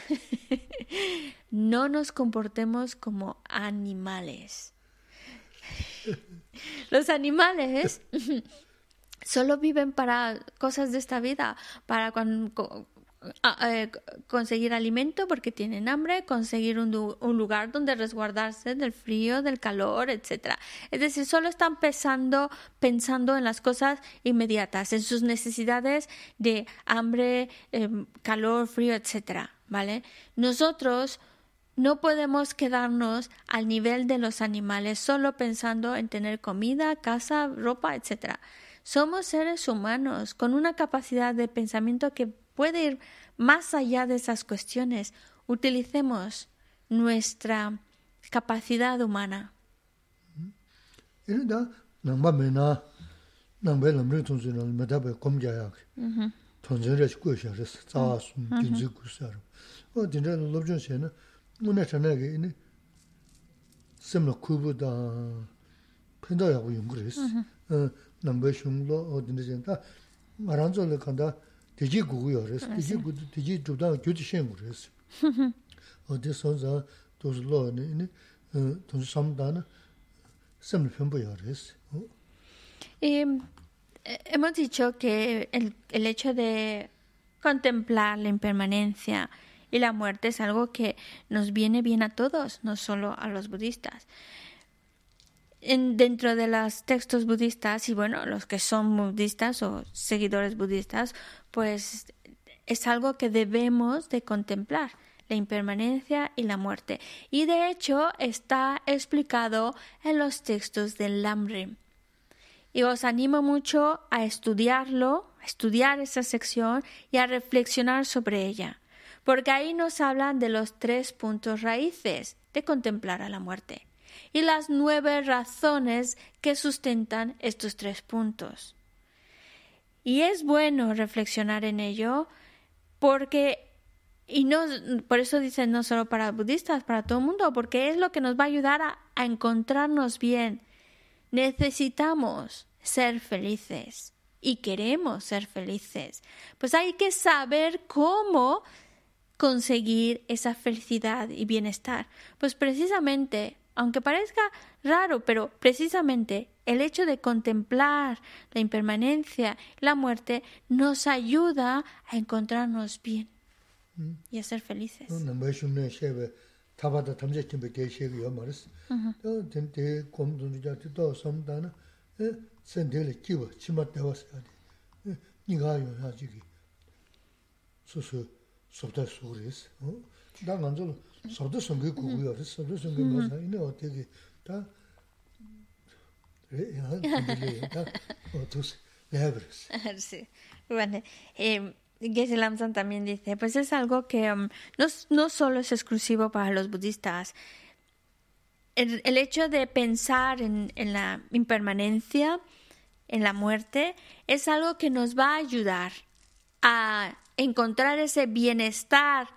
Speaker 1: [LAUGHS] no nos comportemos como animales. [LAUGHS] Los animales [LAUGHS] solo viven para cosas de esta vida, para cuando, eh, conseguir alimento porque tienen hambre, conseguir un, lugar donde resguardarse del frío, del calor, etc. Es decir, solo están pensando, pensando en las cosas inmediatas, en sus necesidades de hambre, em, calor, frío, etc. ¿Vale? Nosotros no podemos quedarnos al nivel de los animales solo pensando en tener comida, casa, ropa, etc. Somos seres humanos con una capacidad de pensamiento que puede ir más allá de esas cuestiones. Utilicemos nuestra capacidad humana.
Speaker 2: 대지 구구요. 그래서 대지 구 대지 주다 교지 시행 그랬어. 어디 선자 도스로네 어 도스 삼다나 셈을 편보여 그랬어.
Speaker 1: hemos dicho que el, el hecho de contemplar la impermanencia y la muerte es algo que nos viene bien a todos, no solo a los budistas en, dentro de los textos budistas y bueno, los que son budistas o seguidores budistas, pues es algo que debemos de contemplar, la impermanencia y la muerte. Y de hecho está explicado en los textos del Lamrim. Y os animo mucho a estudiarlo, a estudiar esa sección y a reflexionar sobre ella, porque ahí nos hablan de los tres puntos raíces de contemplar a la muerte y las nueve razones que sustentan estos tres puntos. Y es bueno reflexionar en ello porque y no por eso dicen no solo para budistas, para todo el mundo, porque es lo que nos va a ayudar a, a encontrarnos bien. Necesitamos ser felices y queremos ser felices. Pues hay que saber cómo conseguir esa felicidad y bienestar. Pues precisamente aunque parezca raro, pero precisamente el hecho de contemplar la impermanencia, la muerte, nos ayuda a encontrarnos bien y a ser felices. [LAUGHS] Sí. Bueno, eh Geshe Lamsan también dice, pues es algo que um, no, no solo es exclusivo para los budistas. El, el hecho de pensar en, en la impermanencia, en la muerte, es algo que nos va a ayudar a encontrar ese bienestar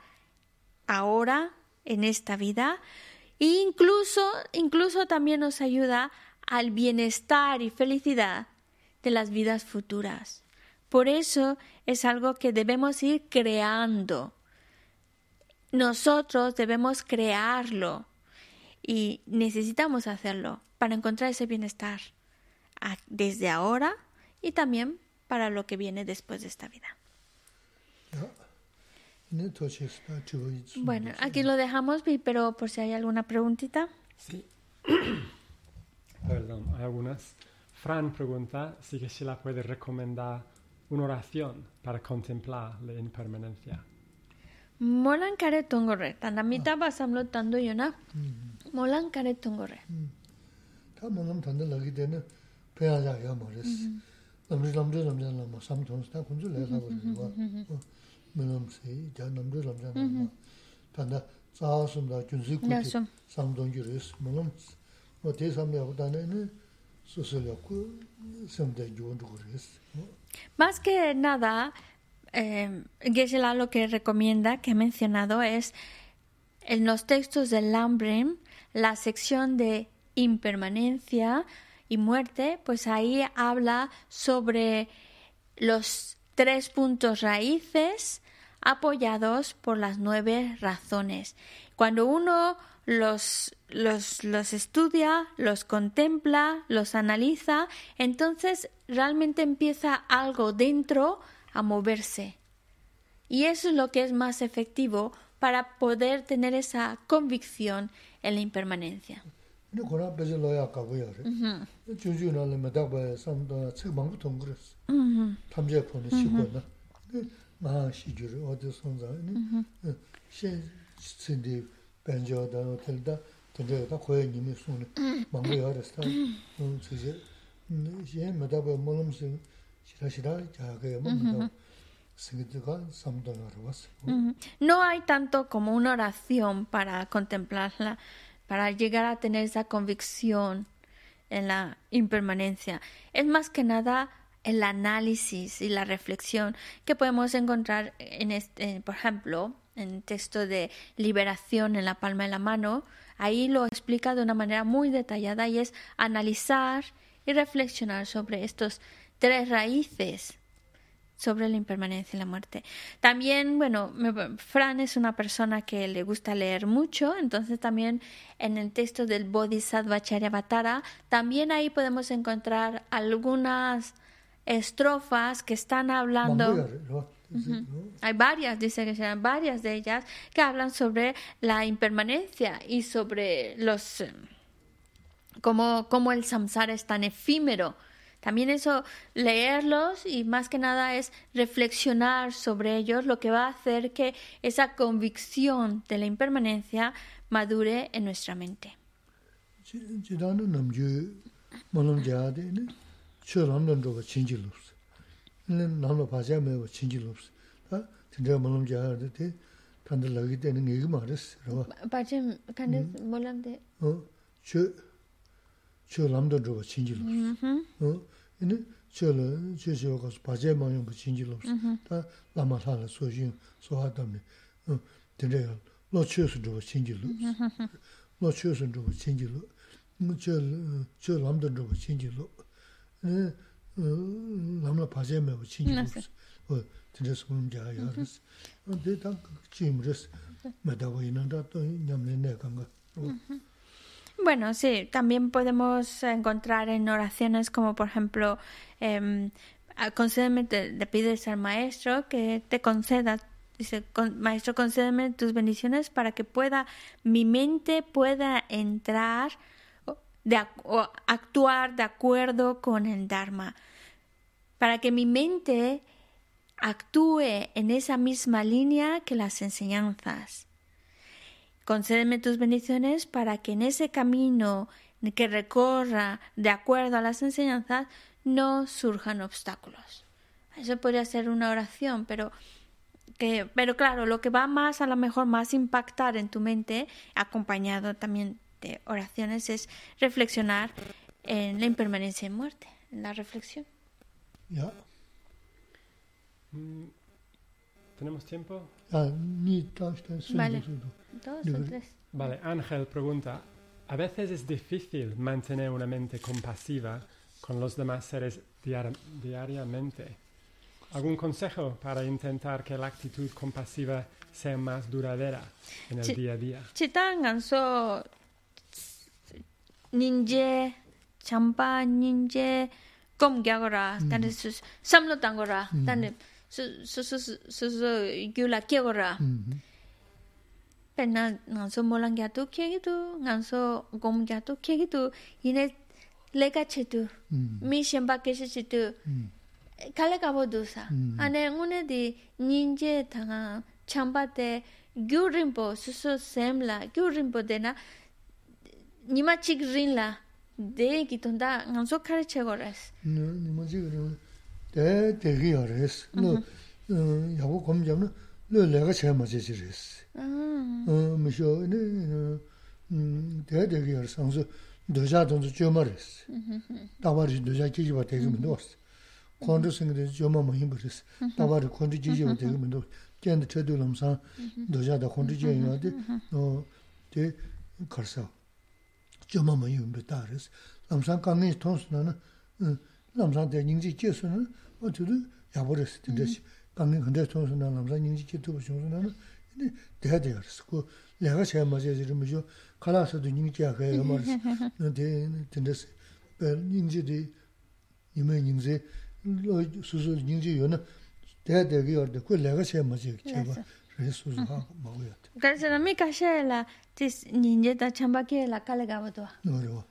Speaker 1: ahora en esta vida e incluso, incluso también nos ayuda al bienestar y felicidad de las vidas futuras. Por eso es algo que debemos ir creando. Nosotros debemos crearlo y necesitamos hacerlo para encontrar ese bienestar desde ahora y también para lo que viene después de esta vida. Bueno, aquí lo dejamos, pero por si hay alguna preguntita.
Speaker 3: Sí. Perdón, hay algunas. Fran pregunta si se la puede recomendar una oración para contemplar la impermanencia.
Speaker 1: Molan kare tongore, tanda mita basamlo tando yona. Molan kare tongore.
Speaker 2: Ta molam tanda lagi dena peya ya ya mares. Namri lamri lamri lama samtons ta kunzu le sa wa. Molam se ja namri lamri lama. Tanda saasum da junzi kuti samdon gyures. Molam
Speaker 1: Más que nada, eh, Geshe-la lo que recomienda, que he mencionado, es en los textos del Lambrim, la sección de impermanencia y muerte, pues ahí habla sobre los tres puntos raíces apoyados por las nueve razones. Cuando uno los, los, los, estudia, los contempla, los analiza, entonces realmente empieza algo dentro a moverse. Y eso es lo que es más efectivo para poder tener esa convicción en la impermanencia. No hay tanto como una oración para contemplarla, para llegar a tener esa convicción en la impermanencia. Es más que nada el análisis y la reflexión que podemos encontrar en este, por ejemplo, en texto de liberación en la palma de la mano. Ahí lo explica de una manera muy detallada y es analizar y reflexionar sobre estos tres raíces sobre la impermanencia y la muerte. También, bueno, Fran es una persona que le gusta leer mucho, entonces también en el texto del Bodhisattva Charyavatara, también ahí podemos encontrar algunas estrofas que están hablando. Hay varias, dice que sean varias de ellas, que hablan sobre la impermanencia y sobre los. Eh, cómo, cómo el samsara es tan efímero también eso, leerlos y más que nada es reflexionar sobre ellos, lo que va a hacer que esa convicción de la impermanencia madure en nuestra mente.
Speaker 2: 나로 봐야 매고 진질 없어. 다 진짜 몰음 자야데 데 단들 나게 되는 얘기 말았어. 그러고. 빠짐 간데 몰람데. 어. 저 저람도 저거 진질 없어. 어. 근데 저는 저저 가서 봐야 마요 뭐 진질 없어. 다 라마살라 소진 소하담네. 어. 근데 로치스 저거 진질 없어. 로치스 저거 진질 없어. 저저 람도 저거 진질 없어. 네. Wa ina da to nyam ne ne kang ga
Speaker 1: Bueno, sí, también podemos encontrar en oraciones como por ejemplo, eh, concédeme, te, le pides al maestro que te conceda, dice, maestro, concédeme tus bendiciones para que pueda, mi mente pueda entrar de, actuar de acuerdo con el Dharma, para que mi mente actúe en esa misma línea que las enseñanzas. Concédeme tus bendiciones para que en ese camino que recorra de acuerdo a las enseñanzas no surjan obstáculos. Eso podría ser una oración, pero que, pero claro, lo que va más a lo mejor más impactar en tu mente, acompañado también de oraciones, es reflexionar en la impermanencia y muerte, en la reflexión.
Speaker 3: Ya. Mm, ¿Tenemos tiempo?
Speaker 2: Ah, ni vale.
Speaker 3: Vale, Ángel pregunta, ¿a veces es difícil mantener una mente compasiva con los demás seres diar- diariamente. ¿Algún consejo para intentar que la actitud compasiva sea más duradera en el día a día?
Speaker 1: ninje champa ninje kom gyagora tan su samlo tangora tan su su su su su gyula kyagora penna nganso molang gya to kyegi to nganso gom gya to kyegi to ine leka chetu mi shemba keshe chetu kale kabo
Speaker 2: dosa
Speaker 1: ane ngune di ninje tanga champa te gyu rinpo su su semla gyu rinpo de na nima chik rin la. De ki tonda nganzo kare che
Speaker 2: go res. No nima chik rin de de gi yo res. No mhm. eh, ya go kom jam no le le ga che ma che chi res. Ah mi
Speaker 1: sho
Speaker 2: ne mm, de de gi yo sang so do ja don zo ma res. Mm-hmm. Da ba ri do ja ki ji ba de gi do res kondu sing de jo ma ma him res. Mm-hmm. Da ba ri kondu ji ji ba de gi do ཁྱི ཕྱད མམ གསྲ གསྲ གསྲ གསྲ གསྲ གསྲ གསྲ jima ma yunbi taris. Lamsan kangen tonsna na, eh, lamsan de nyingzi je suna na, o tudu yaboris dindashi. Kangen kanda tonsna lamsan nyingzi je tubu shungsuna na, deha de yaris. Ku laga chaya ma je zirimu jo, kala sadu nyingzi ya kaya yamaris. [LAUGHS] Dindashi, nyingzi di, yime nyingzi, suzu nyingzi yo na, deha de yaris. Ku laga chaya ma je suzu ha ma uya. 통수나 남산 닝지 계도 보시면은 근데 대야 돼요. 그 내가 제일 먼저 지르면요. 가라서도 닝지야 가요 말이지. 근데 근데 별 닝지디 이메 닝지 수수 닝지 요나 대야 되게 어디 그 내가 제일 먼저 제가 그래서 수수하고 먹어야 돼.
Speaker 1: kare na mi kashe la tis ninje ta chamba ke la kale kabo do
Speaker 2: 그래요.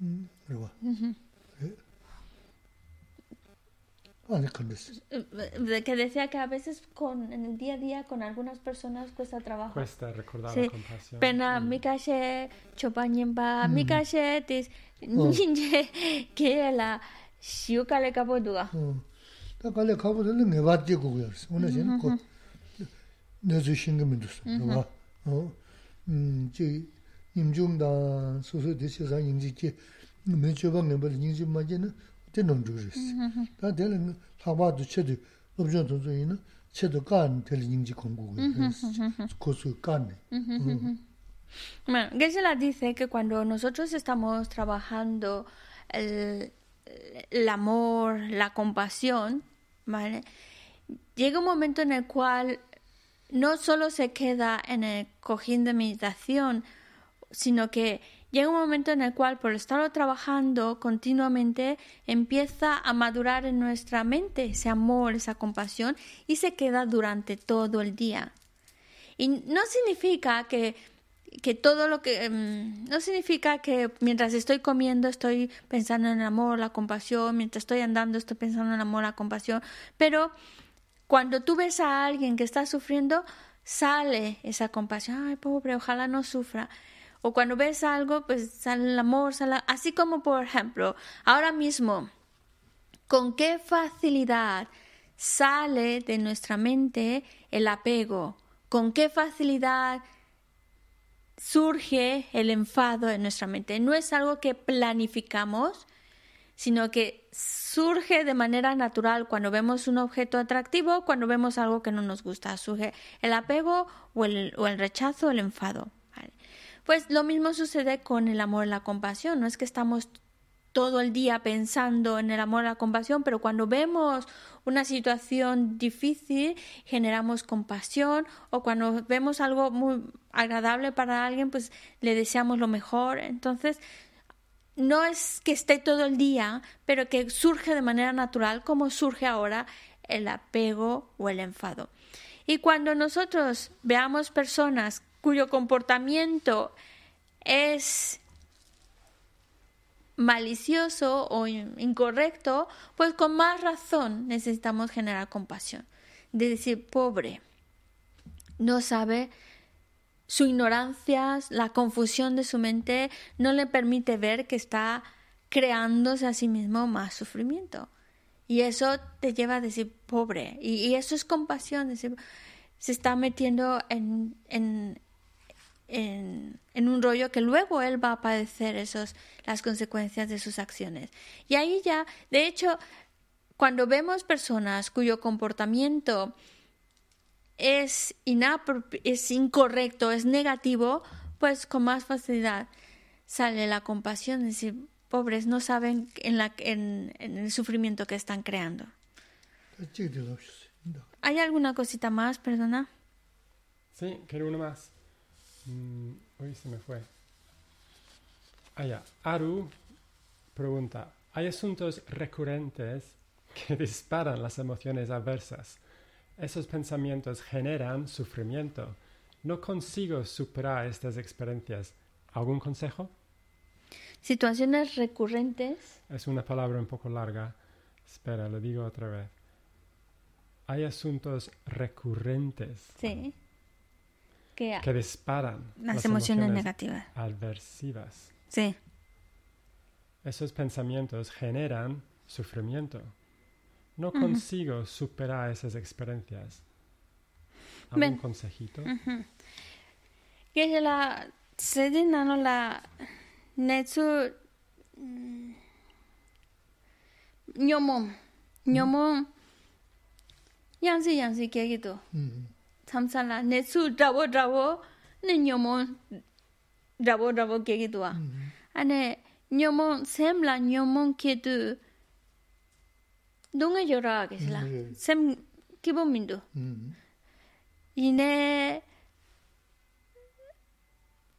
Speaker 2: 음, 그래요. 아니 근데스.
Speaker 1: de que decía que a veces con en el día a día con algunas personas cuesta trabajo
Speaker 3: Cuesta recordar
Speaker 1: Sí,
Speaker 3: la compasión.
Speaker 1: pena
Speaker 3: Mm.
Speaker 1: mi kashe chopanyemba mi kashe tis ninje ke la shiu kale kabo do
Speaker 2: 어. 다 갈래 가보더니 내 받지 그거였어. 오늘 저는 그 내주 신금인도 봐. 어. 음, 저 임중다 소소 대체사 인지기 매주방 내벌 인지 맞이는 되는 줄이었어. 다 되는 사바도 쳐도 없죠 도저히는 쳐도 간 될 인지 공부고 그랬어. 고수 간네.
Speaker 1: Bueno, Geshe-la dice que cuando nosotros estamos trabajando el, el amor, la compasión, ¿vale? Llega un momento en el cual no solo se queda en el cojín de meditación, sino que llega un momento en el cual por estarlo trabajando continuamente empieza a madurar en nuestra mente ese amor, esa compasión y se queda durante todo el día. Y no significa que, que todo lo que... em, no significa que mientras estoy comiendo estoy pensando en el amor, la compasión, mientras estoy andando estoy pensando en el amor, la compasión, pero cuando tú ves a alguien que está sufriendo, sale esa compasión, ay pobre, ojalá no sufra. O cuando ves algo, pues sale el amor, sale... así como por ejemplo, ahora mismo, con qué facilidad sale de nuestra mente el apego, con qué facilidad surge el enfado en nuestra mente. No es algo que planificamos, sino que surge de manera natural cuando vemos un objeto atractivo, cuando vemos algo que no nos gusta. Surge el apego o el, o el rechazo, el enfado. Pues lo mismo sucede con el amor y la compasión. No es que estamos todo el día pensando en el amor y la compasión, pero cuando vemos una situación difícil generamos compasión o cuando vemos algo muy agradable para alguien, pues le deseamos lo mejor. Entonces, no es que esté todo el día, pero que surge de manera natural como surge ahora el apego o el enfado. Y cuando nosotros veamos personas cuyo comportamiento es malicioso o in- incorrecto, pues con más razón necesitamos generar compasión. De decir, pobre, no sabe, su ignorancia, la confusión de su mente no le permite ver que está creándose a sí mismo más sufrimiento. Y eso te lleva a decir, pobre, y, eso es compasión, decir, se está metiendo en, en, en, en un rollo que luego él va a padecer esos, las consecuencias de sus acciones. Y ahí ya, de hecho, cuando vemos personas cuyo comportamiento es, es incorrecto, es negativo, pues con más facilidad sale la compasión. Es decir, pobres no saben en, la, en, el sufrimiento que están creando. ¿Hay alguna cosita más, perdona?
Speaker 3: Sí, quiero uno más. Mm, uy, se me fue. Ah, Allá, Aru pregunta, ¿hay asuntos recurrentes que disparan las emociones adversas? Esos pensamientos generan sufrimiento. No consigo superar estas experiencias. ¿Algún consejo?
Speaker 1: Situaciones recurrentes.
Speaker 3: Es una palabra un poco larga. Espera, lo digo otra vez. Hay asuntos recurrentes
Speaker 1: Sí. Que
Speaker 3: que disparan
Speaker 1: las emociones negativas.
Speaker 3: adversivas.
Speaker 1: Sí.
Speaker 3: Esos pensamientos generan sufrimiento. No consigo superar esas experiencias. ¿Algún consejito?
Speaker 1: que es la sedina no la netsu ñomom ñomom yansi yansi kegido
Speaker 2: 음.
Speaker 1: samsala netsu drabo drabo ne ñomom drabo drabo kegido wa. Ane ñomom semla ñomom kedu donga yora que es la
Speaker 2: 음.
Speaker 1: sem kibo mindo
Speaker 2: 음.
Speaker 1: 이내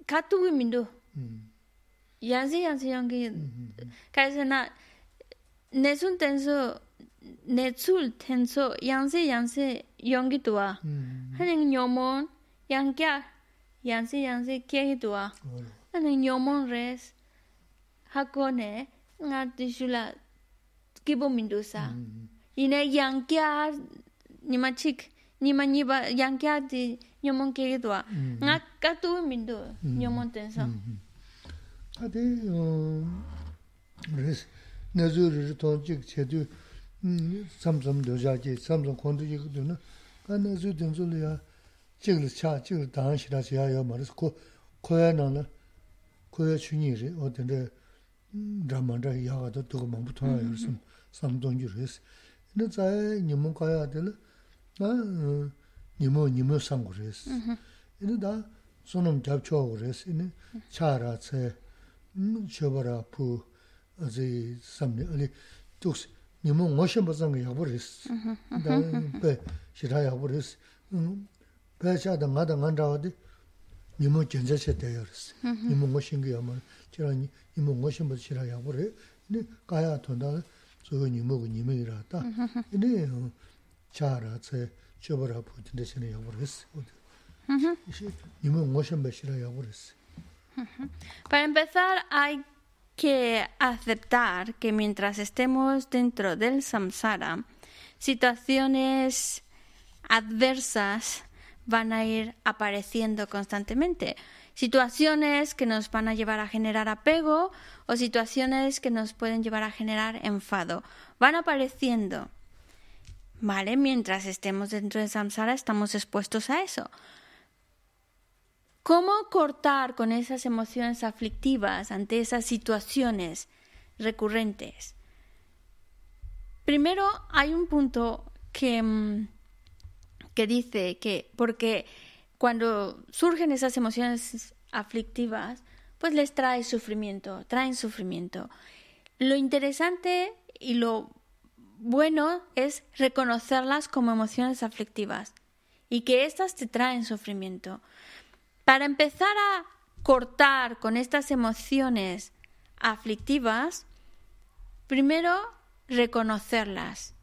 Speaker 1: 가투기 민도
Speaker 2: 음.
Speaker 1: 양세 양세 양기
Speaker 2: 음.
Speaker 1: 가르스나 내순 텐소 내출 텐소 양세 양세 연기 도와
Speaker 2: 음.
Speaker 1: 하는 녀몬 양갸 양세 양세 계기 도와
Speaker 2: 어.
Speaker 1: 하는 녀몬 레스 하고네 nga tisula kibo mindusa ina yangkya nima chik nima niba yangkya di nyomon kege
Speaker 2: dwa
Speaker 1: nga katu mindu nyomon tensa ade res
Speaker 2: nazu rir ton chik chedu samsam doja ki samsam kondu chik du na ka nazu tenso li ya chikli cha chikli dahan shira siya ya maris ko koya na na koya chunyi ri o tenre dhamma dha yaga da duga mambu tuwa yorsim mm -hmm. samdongi resi. Ina zaya nimo kaya dila, na nimo nimo sangu resi. Ina da sonam gyabchogu resi, ina chara tse, shobara pu, zi samni, ali tuksi nimo ngoshen bazanga yabu resi. Da pe shira yabu resi. Pe chada ngada ngandawa di, nimo genza che deyo resi. Nimo ngoshen ki yabu, chira nimo ngoshen bazanga shira yabu resi. Ina kaya tonda, 초하고 그랬어. 근데 차라체 음 저버라 부 어제 삼네 아니 tuk스 니모 모션 버선 거 야버렸어. 다배 시라 야버렸어. 음 배샤다 나다 간다어디 [LAUGHS] 니모 견자체 되어렸어. 니모 모션 거 야마 저런 니모 모션 버 시라 야버려. 근데 가야 돈다 저 니모고 니모이라다. 근데 차라체 저버라 부 진대신에 야버렸어. [LAUGHS] 니모 모션 버 시라 야버렸어. [LAUGHS]
Speaker 1: Para empezar, hay que aceptar que mientras estemos dentro del samsara, situaciones adversas van a ir apareciendo constantemente. Situaciones que nos van a llevar a generar apego o situaciones que nos pueden llevar a generar enfado. Van apareciendo. ¿Vale? Mientras estemos dentro del samsara estamos expuestos a eso. ¿Cómo cortar con esas emociones aflictivas ante esas situaciones recurrentes? Primero, hay un punto que, mm, que dice que, porque cuando surgen esas emociones aflictivas, pues les trae sufrimiento, traen sufrimiento. Lo interesante y lo bueno es reconocerlas como emociones aflictivas y que éstas te traen sufrimiento. Para empezar a cortar con estas emociones aflictivas, primero reconocerlas.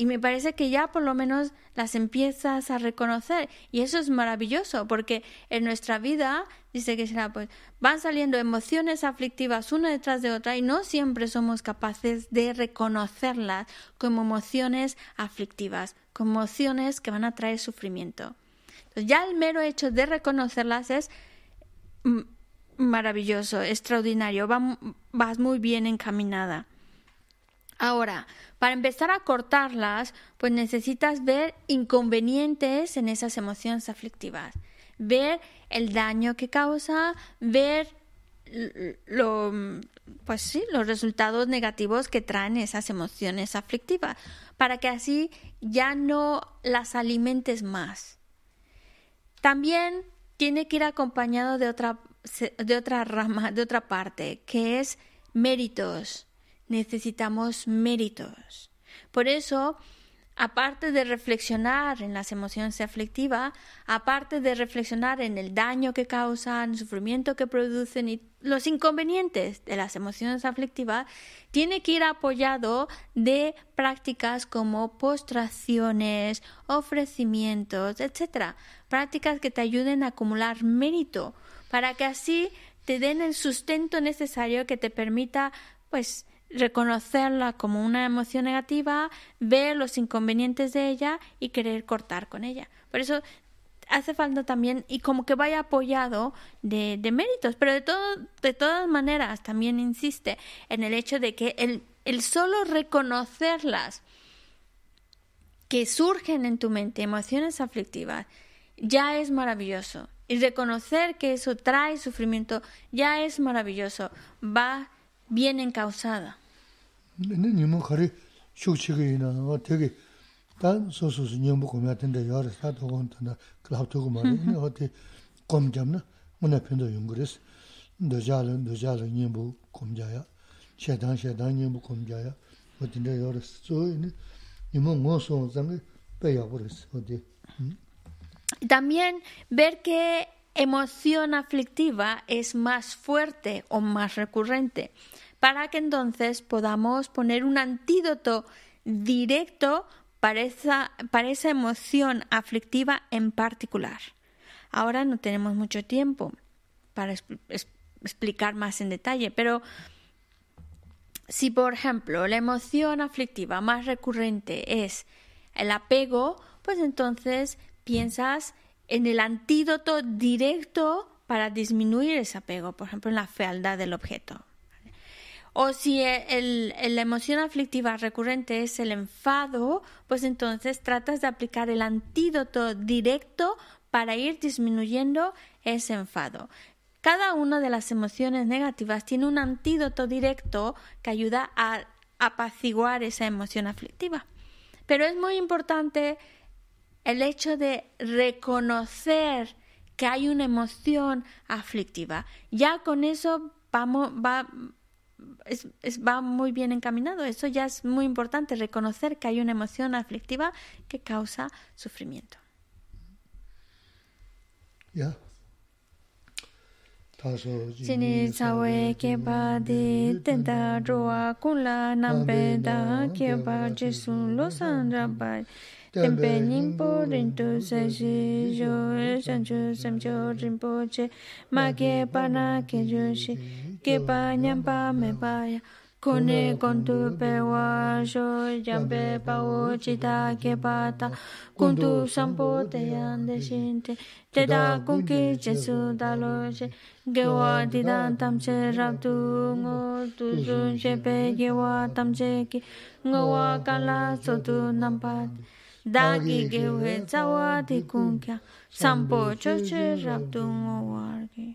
Speaker 1: Y me parece que ya por lo menos las empiezas a reconocer. Y eso es maravilloso, porque en nuestra vida, dice que será, pues, van saliendo emociones aflictivas una detrás de otra y no siempre somos capaces de reconocerlas como emociones aflictivas, como emociones que van a traer sufrimiento. Entonces, ya el mero hecho de reconocerlas es mm, maravilloso, extraordinario, va- vas muy bien encaminada. Ahora, para empezar a cortarlas, pues necesitas ver inconvenientes en esas emociones aflictivas, ver el daño que causa, ver lo, pues sí, los resultados negativos que traen esas emociones aflictivas, para que así ya no las alimentes más. También tiene que ir acompañado de otra, de otra rama, de otra parte, que es méritos. Necesitamos méritos. Por eso, aparte de reflexionar en las emociones aflictivas, aparte de reflexionar en el daño que causan, el sufrimiento que producen y los inconvenientes de las emociones aflictivas, tiene que ir apoyado de prácticas como postraciones, ofrecimientos, etc. Prácticas que te ayuden a acumular mérito para que así te den el sustento necesario que te permita pues reconocerla como una emoción negativa, ver los inconvenientes de ella y querer cortar con ella. Por eso hace falta también y como que vaya apoyado de, méritos, pero de, todo, de todas maneras también insiste en el hecho de que el, el solo reconocerlas que surgen en tu mente, emociones aflictivas, ya es maravilloso. Y reconocer que eso trae sufrimiento ya es maravilloso. Va bien
Speaker 2: wa te.
Speaker 1: También ver qué emoción aflictiva es más fuerte o más recurrente, para que entonces podamos poner un antídoto directo para esa, para esa emoción aflictiva en particular. Ahora no tenemos mucho tiempo para explicar más en detalle, pero si por ejemplo la emoción aflictiva más recurrente es el apego, pues entonces piensas en el antídoto directo para disminuir ese apego, por ejemplo, en la fealdad del objeto. O si el, la emoción aflictiva recurrente es el enfado, pues entonces tratas de aplicar el antídoto directo para ir disminuyendo ese enfado. Cada una de las emociones negativas tiene un antídoto directo que ayuda a apaciguar esa emoción aflictiva. Pero es muy importante el hecho de reconocer que hay una emoción aflictiva. Ya con eso vamos, va, va muy bien encaminado. Eso ya es muy importante, reconocer que hay una emoción aflictiva que causa sufrimiento. Chini di kula da jesu lo san rabai. tenpe nimpo rinto sashi yo sancho samcho rinpo che ma ke pa na ke yo shi ke pa nyam pa me pa ya kone kontu pe wa yo yam pe pa wo chi ta ke pa ta kontu sampo te yan de shin te te da kun ki che su da lo she ge wa di dan tam che rab tu ngo tu zun she pe ge wa tam che ki ngo wa ka la so tu nam pa te dāgi gewe tsawa di kungkya, sampo choche rabdu ngō wārgi.